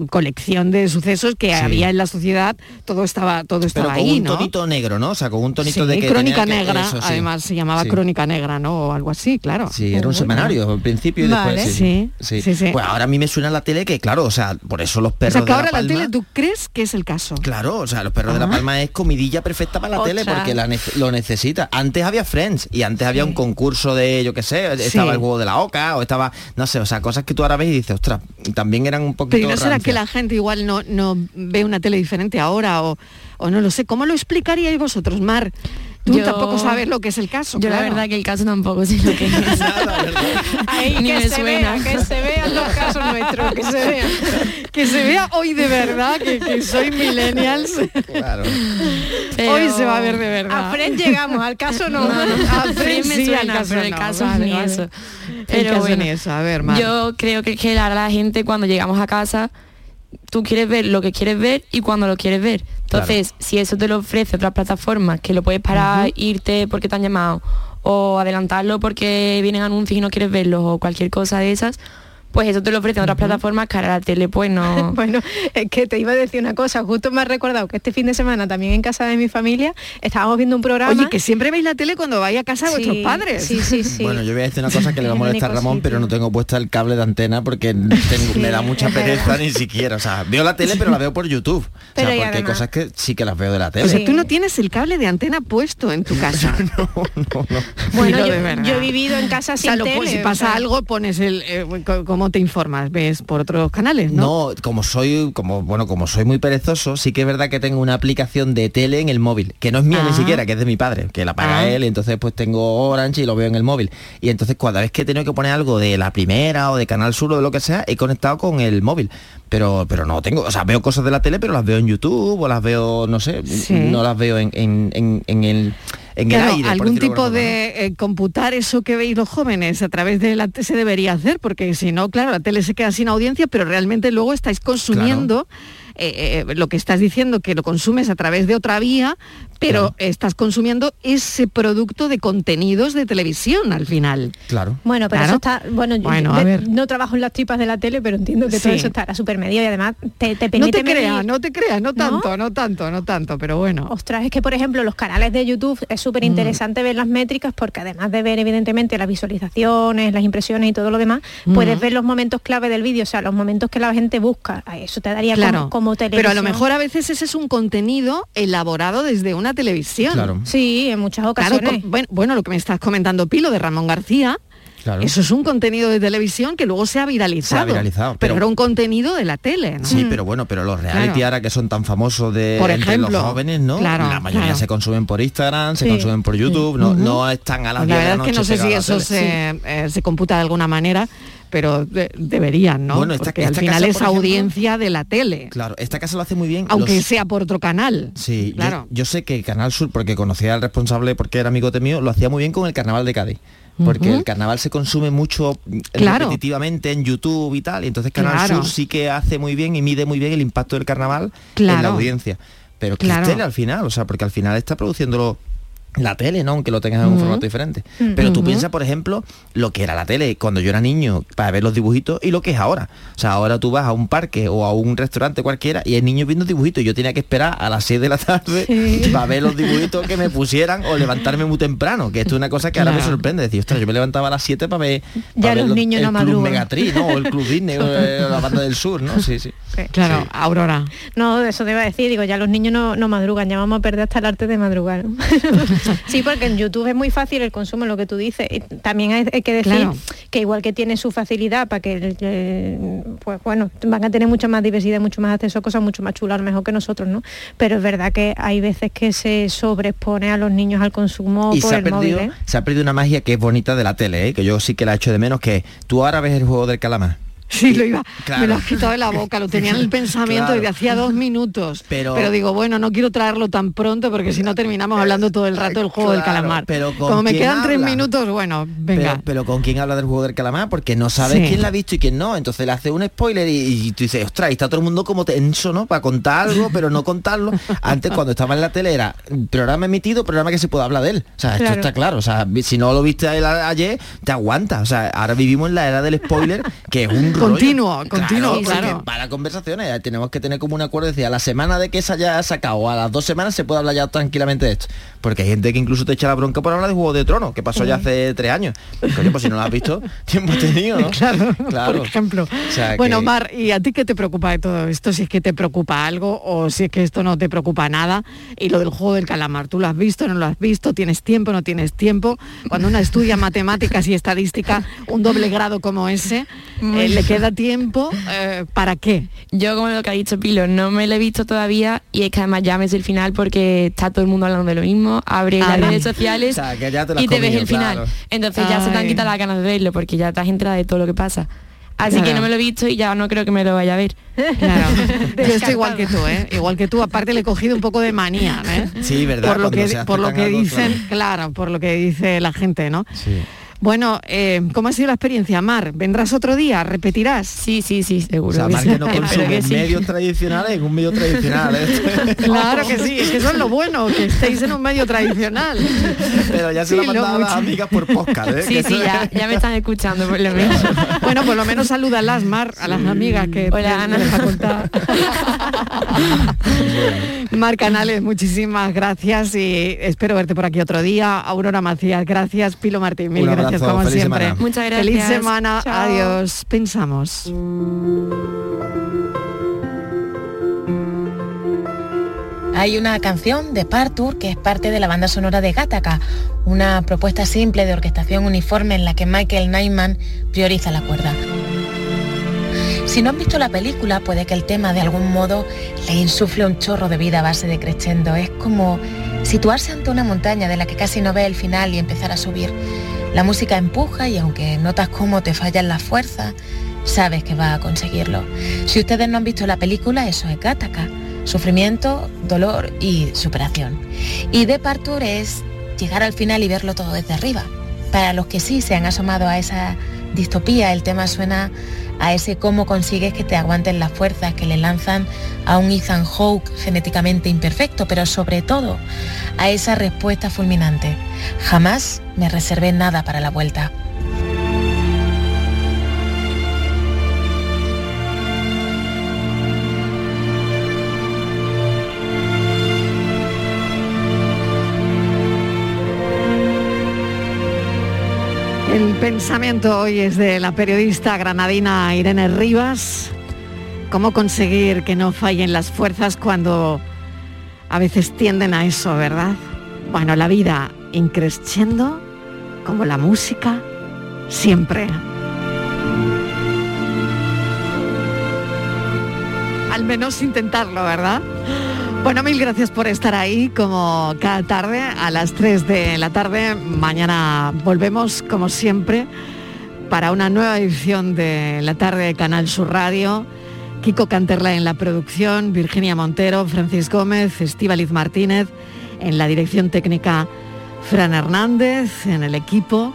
Speaker 13: colección de sucesos que
Speaker 23: Sí.
Speaker 13: había en la sociedad, todo estaba, todo
Speaker 23: pero
Speaker 13: estaba
Speaker 23: con
Speaker 13: ahí,
Speaker 23: un
Speaker 13: ¿no?
Speaker 23: tonito negro, ¿no? O sea, con un tonito
Speaker 13: Sí,
Speaker 23: de que
Speaker 13: crónica
Speaker 23: tenía que-
Speaker 13: negra,
Speaker 23: eso, sí.
Speaker 13: además se llamaba
Speaker 23: Sí.
Speaker 13: crónica negra, ¿no? O algo así, claro.
Speaker 23: Sí, era un semanario al principio y
Speaker 13: Vale.
Speaker 23: después
Speaker 13: Sí, sí, sí.
Speaker 23: Pues ahora a mí me suena la tele que, claro, o sea, por eso los
Speaker 13: O
Speaker 23: perros
Speaker 13: sea, que
Speaker 23: de
Speaker 13: ahora
Speaker 23: la
Speaker 13: la,
Speaker 23: Palma...
Speaker 13: tele, ¿tú crees que es el caso?
Speaker 23: Claro, o sea, los perros de la. Palma es comidilla perfecta para la tele porque la nece- lo necesita. Antes había Friends y antes había un concurso de, yo qué sé, estaba el huevo de la oca o estaba, no sé, o sea, cosas que tú ahora ves y dices, ostras, también eran un poquito
Speaker 13: Pero ¿y no será que la gente igual no, no ve una tele diferente ahora o, o no lo sé? ¿Cómo lo explicaríais vosotros, Mar? Tú
Speaker 24: Yo-
Speaker 13: tampoco sabes lo que es el caso.
Speaker 24: Yo la
Speaker 13: claro.
Speaker 24: verdad que el caso tampoco sé lo que es.
Speaker 19: Ahí
Speaker 24: Ni
Speaker 19: que
Speaker 24: me
Speaker 19: se
Speaker 24: suena.
Speaker 19: vea, que se vean los casos nuestros, que se vean.
Speaker 13: Que se vea hoy de verdad que, que soy millennials.
Speaker 24: Pero-
Speaker 13: Hoy se va a ver de verdad.
Speaker 19: A Fred llegamos, al caso no.
Speaker 13: A
Speaker 24: Sí
Speaker 13: Fred
Speaker 24: me
Speaker 13: sí,
Speaker 24: suena,
Speaker 13: al caso
Speaker 24: pero el
Speaker 13: no.
Speaker 24: caso
Speaker 13: Vale,
Speaker 24: ni
Speaker 13: vale.
Speaker 24: eso.
Speaker 13: El
Speaker 24: Pero
Speaker 13: caso
Speaker 24: bueno,
Speaker 13: ni eso. A ver, Mar.
Speaker 24: Yo creo que, que la, la gente cuando llegamos a casa, tú quieres ver lo que quieres ver y cuando lo quieres ver. Entonces, si eso te lo ofrece otras plataformas, que lo puedes parar, irte porque te han llamado, o adelantarlo porque vienen anuncios y no quieres verlos, o cualquier cosa de esas, pues eso te lo ofrecen otras plataformas que ahora la tele pues no...
Speaker 19: Bueno, es que te iba a decir una cosa, justo me has recordado que este fin de semana también en casa de mi familia estábamos viendo un programa.
Speaker 13: Oye, que siempre veis la tele cuando vais a casa de
Speaker 19: Sí,
Speaker 13: vuestros padres.
Speaker 19: Sí, sí, sí.
Speaker 23: Bueno, yo voy a decir una cosa que le va a molestar a Ramón, pero no tengo puesta el cable de antena porque tengo- me da mucha pereza ni siquiera. O sea, veo la tele pero la veo por YouTube.
Speaker 13: Pero
Speaker 23: o sea, porque hay cosas que sí que las veo de la tele.
Speaker 13: O sea, tú no tienes el cable de antena puesto en tu casa.
Speaker 19: Bueno,
Speaker 13: Dilo
Speaker 19: yo,
Speaker 13: de verdad.
Speaker 19: yo he vivido en casa
Speaker 13: O
Speaker 19: sin
Speaker 13: sea, lo-
Speaker 19: tele.
Speaker 13: pues, si
Speaker 19: o
Speaker 13: pasa
Speaker 19: sea,
Speaker 13: algo, pones el... eh, ¿Cómo te informas? ¿Ves por otros canales, no?
Speaker 23: No, como soy, como bueno, como soy muy perezoso, sí que es verdad que tengo una aplicación de tele en el móvil, que no es mía
Speaker 13: Ah.
Speaker 23: ni siquiera, que es de mi padre, que la paga
Speaker 13: Ah.
Speaker 23: él, y entonces pues tengo Orange y lo veo en el móvil. Y entonces cada vez que he tenido que poner algo de la primera o de Canal Sur o de lo que sea, he conectado con el móvil. Pero, pero no tengo, o sea, veo cosas de la tele, pero las veo en YouTube o las veo, no sé,
Speaker 13: Sí.
Speaker 23: no las veo en, en- en- en el en
Speaker 13: Claro,
Speaker 23: el aire. por
Speaker 13: algún
Speaker 23: de
Speaker 13: tipo de eh, computar eso que veis los jóvenes a través de la tele se debería hacer, porque si no, claro, la tele se queda sin audiencia, pero realmente luego estáis consumiendo eh, eh, lo que estás diciendo, que lo consumes a través de otra vía, pero estás consumiendo ese producto de contenidos de televisión al final.
Speaker 23: Claro.
Speaker 19: Bueno, pero
Speaker 13: Claro.
Speaker 19: eso está, bueno, yo- de-
Speaker 13: ver.
Speaker 19: no trabajo en las tripas de la tele, pero entiendo que todo eso estará súper medio y además te, te
Speaker 13: No
Speaker 19: permite
Speaker 13: te creas, no te creas, no tanto, no tanto, no tanto, pero bueno.
Speaker 19: Ostras, es que por ejemplo los canales de YouTube es súper interesante ver las métricas porque además de ver evidentemente las visualizaciones, las impresiones y todo lo demás, puedes
Speaker 13: Ujú.
Speaker 19: ver los momentos clave del vídeo, o sea, los momentos que la gente busca. A Eso te daría
Speaker 13: Claro,
Speaker 19: como, como televisión.
Speaker 13: pero a lo mejor a veces ese es un contenido elaborado desde una televisión.
Speaker 23: Claro.
Speaker 19: Sí, en muchas ocasiones.
Speaker 13: bueno, bueno, lo que me estás comentando, Pilo, de Ramón García,
Speaker 23: Claro.
Speaker 13: eso es un contenido de televisión que luego se ha viralizado.
Speaker 23: Se ha viralizado,
Speaker 13: pero,
Speaker 23: pero-
Speaker 13: era un contenido de la tele, ¿no?
Speaker 23: Sí, pero bueno, pero los reality
Speaker 13: Claro.
Speaker 23: ahora que son tan famosos de
Speaker 13: Por
Speaker 23: entre
Speaker 13: ejemplo,
Speaker 23: los jóvenes, ¿no?
Speaker 13: claro,
Speaker 23: la mayoría
Speaker 13: claro.
Speaker 23: se consumen por Instagram, se consumen por YouTube, no, no están a las
Speaker 13: Pues la
Speaker 23: 10 de
Speaker 13: verdad
Speaker 23: la
Speaker 13: es que
Speaker 23: noche
Speaker 13: no sé si eso se, eh, se computa de alguna manera, pero de- deberían, ¿no?
Speaker 23: Bueno, esta-
Speaker 13: Porque
Speaker 23: esta
Speaker 13: al final
Speaker 23: casa,
Speaker 13: es
Speaker 23: ejemplo-
Speaker 13: audiencia de la tele,
Speaker 23: Claro, esta casa lo hace muy bien.
Speaker 13: aunque
Speaker 23: los-
Speaker 13: sea por otro canal.
Speaker 23: Sí,
Speaker 13: claro.
Speaker 23: yo, sé que Canal Sur, porque conocía al responsable porque era amigo mío, lo hacía muy bien con el Carnaval de Cádiz. Porque el carnaval se consume mucho mm,
Speaker 13: Claro.
Speaker 23: repetitivamente en YouTube y tal, y entonces Canal
Speaker 13: Claro.
Speaker 23: Sur sí que hace muy bien y mide muy bien el impacto del carnaval en la
Speaker 13: Claro.
Speaker 23: audiencia. Pero que
Speaker 13: Claro.
Speaker 23: al final, o sea, porque al final está produciéndolo la tele, ¿no? Aunque lo tengas en un formato diferente. Pero tú piensas, por ejemplo, lo que era la tele cuando yo era niño para ver los dibujitos y lo que es ahora. O sea, ahora tú vas a un parque o a un restaurante cualquiera y hay niños viendo dibujitos. Yo tenía que esperar a las 6 de la tarde para ver los dibujitos que me pusieran o levantarme muy temprano, que esto es una cosa que ahora me sorprende. Decir, ostras, yo me levantaba a las 7 para ver,
Speaker 19: Ya
Speaker 23: ver
Speaker 19: los niños
Speaker 23: el
Speaker 19: no
Speaker 23: Club ¿no? O el Club Disney, o eh, la banda del sur, ¿no? Sí, sí.
Speaker 13: Claro,
Speaker 23: Sí.
Speaker 13: Aurora.
Speaker 26: No, eso te iba a decir, digo, ya los niños no, no madrugan, ya vamos a perder hasta el arte de madrugar. ¿no? sí, porque en YouTube es muy fácil el consumo, lo que tú dices. Y También hay, hay que decir
Speaker 13: Claro.
Speaker 26: que igual que tiene su facilidad para que, eh, pues bueno, van a tener mucha más diversidad, mucho más acceso a cosas mucho más chulas, mejor que nosotros, ¿no? Pero es verdad que hay veces que se sobreexpone a los niños al consumo
Speaker 23: y
Speaker 26: por
Speaker 23: se ha,
Speaker 26: el móvil,
Speaker 23: perdido,
Speaker 26: ¿eh?
Speaker 23: se ha perdido una magia que es bonita de la tele, ¿eh? que yo sí que la echo de menos, que tú ahora ves el juego del calamar.
Speaker 13: Sí, lo iba,
Speaker 23: Claro.
Speaker 13: me lo has quitado de la boca, lo tenía en el pensamiento
Speaker 23: Claro.
Speaker 13: desde hacía dos minutos.
Speaker 23: Pero-
Speaker 13: Pero, digo, bueno, no quiero traerlo tan pronto porque si no terminamos hablando todo el rato del juego del calamar.
Speaker 23: pero ¿con
Speaker 13: Como me quedan tres minutos, bueno, venga.
Speaker 23: Pero, pero con quién habla del juego del calamar, porque no sabes
Speaker 13: Sí.
Speaker 23: quién la ha visto y quién no. Entonces le hace un spoiler y, y tú dices, ostras, y está todo el mundo como tenso, ¿no? Para contar algo, pero no contarlo. Antes cuando estaba en la tele era programa emitido, programa que se puede hablar de él. O sea, esto está claro. O sea, si no lo viste ayer, te aguanta. O sea, ahora vivimos en la era del spoiler, que es un rollo.
Speaker 13: Continuo, continuo,
Speaker 23: porque
Speaker 13: claro.
Speaker 23: Para conversaciones, eh, tenemos que tener como un acuerdo, decir, a la semana de que se haya sacado, a las dos semanas se puede hablar ya tranquilamente de esto. Porque hay gente que incluso te echa la bronca por hablar de Juego de Tronos, que pasó ya hace tres años. Coño, pues si no lo has visto, tiempo has tenido, ¿no?
Speaker 13: Claro,
Speaker 23: Claro.
Speaker 13: por ejemplo.
Speaker 23: O sea,
Speaker 13: Bueno,
Speaker 23: que-
Speaker 13: Mar, ¿y a ti qué te preocupa de todo esto? Si es que te preocupa algo o si es que esto no te preocupa nada. Y lo del juego del calamar, ¿tú lo has visto, no lo has visto? ¿Tienes tiempo, no tienes tiempo? Cuando uno estudia matemáticas y estadística, un doble grado como ese, eh, ¿le queda tiempo? eh, ¿Para qué?
Speaker 24: Yo como lo que ha dicho Pilo, no me lo he visto todavía y es que además ya me sé el final porque está todo el mundo hablando de lo mismo, abre las redes sociales
Speaker 23: O sea, que ya te lo has
Speaker 24: y te ves el final.
Speaker 23: claro.
Speaker 24: Entonces ya se te han quitado las ganas de verlo porque ya te has enterado de todo lo que pasa. Así que no me lo he visto y ya no creo que me lo vaya a ver.
Speaker 13: Claro. Yo estoy igual que tú, ¿eh? Igual que tú, aparte le he cogido un poco de manía, ¿eh?
Speaker 23: Sí, ¿verdad?
Speaker 13: Por lo
Speaker 23: Cuando
Speaker 13: que, por lo que dicen, claro, por lo que dice la gente, ¿no?
Speaker 23: Sí.
Speaker 13: Bueno, eh, ¿cómo ha sido la experiencia, Mar? ¿Vendrás otro día? ¿Repetirás?
Speaker 24: Sí, sí, sí,
Speaker 23: O
Speaker 24: seguro.
Speaker 23: sea, que no
Speaker 24: Espero
Speaker 23: consume
Speaker 24: que sí.
Speaker 23: medios tradicionales en un medio tradicional. ¿eh?
Speaker 13: Claro que sí, es que eso es lo bueno, que estéis en un medio tradicional.
Speaker 23: Pero ya se
Speaker 13: Sí,
Speaker 23: lo mandado a las amigas por podcast. ¿eh?
Speaker 24: Sí,
Speaker 23: Que
Speaker 24: sí,
Speaker 23: eso-
Speaker 24: ya, ya me están escuchando por lo menos.
Speaker 13: Bueno, por lo menos salúdalas, Mar, a las amigas que
Speaker 24: Hola, Ana.
Speaker 13: de la facultad. Mar Canales, muchísimas gracias y espero verte por aquí otro día. Aurora Macías, gracias. Pilo Martín, mil
Speaker 23: Un
Speaker 13: gracias
Speaker 23: abrazo,
Speaker 13: como
Speaker 23: feliz
Speaker 13: siempre.
Speaker 23: semana.
Speaker 24: Muchas gracias.
Speaker 13: Feliz semana,
Speaker 24: Chao.
Speaker 13: adiós. Pensamos.
Speaker 27: Hay una canción de Partour que es parte de la banda sonora de Gattaca, una propuesta simple de orquestación uniforme en la que Michael Nyman prioriza la cuerda. Si no han visto la película, puede que el tema de algún modo le insufle un chorro de vida a base de crescendo. Es como situarse ante una montaña de la que casi no ve el final y empezar a subir. La música empuja y aunque notas cómo te fallan las fuerzas, sabes que va a conseguirlo. Si ustedes no han visto la película, eso es Gattaca. Sufrimiento, dolor y superación. Y de es llegar al final y verlo todo desde arriba. Para los que sí se han asomado a esa distopía, el tema suena a ese cómo consigues que te aguanten las fuerzas que le lanzan a un Ethan Hawke genéticamente imperfecto, pero sobre todo a esa respuesta fulminante. Jamás me reservé nada para la vuelta.
Speaker 13: Pensamiento hoy es de la periodista granadina Irene Rivas. ¿Cómo conseguir que no fallen las fuerzas cuando a veces tienden a eso, verdad? Bueno, la vida increciendo, como la música, siempre. Al menos intentarlo, ¿verdad? Bueno, mil gracias por estar ahí como cada tarde a las 3 de la tarde. Mañana volvemos como siempre para una nueva edición de la tarde de Canal Sur Radio. Kiko Canterla en la producción, Virginia Montero, Francis Gómez, Estíbaliz Martínez en la dirección técnica, Fran Hernández en el equipo.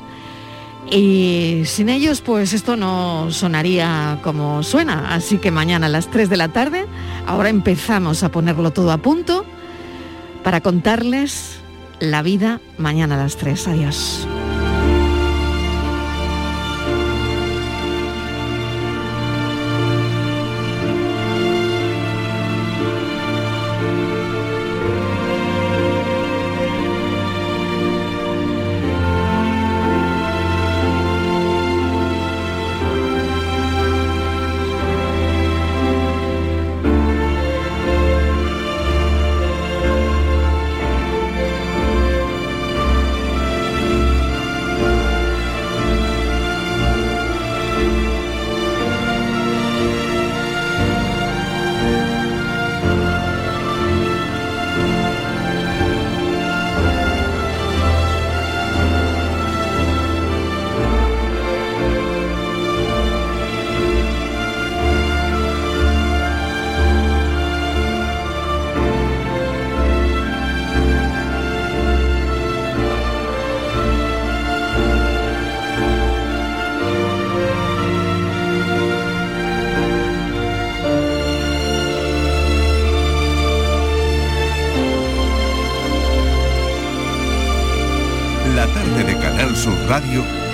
Speaker 13: Y sin ellos, pues esto no sonaría como suena. Así que mañana a las 3 de la tarde, ahora empezamos a ponerlo todo a punto para contarles la vida mañana a las 3. Adiós.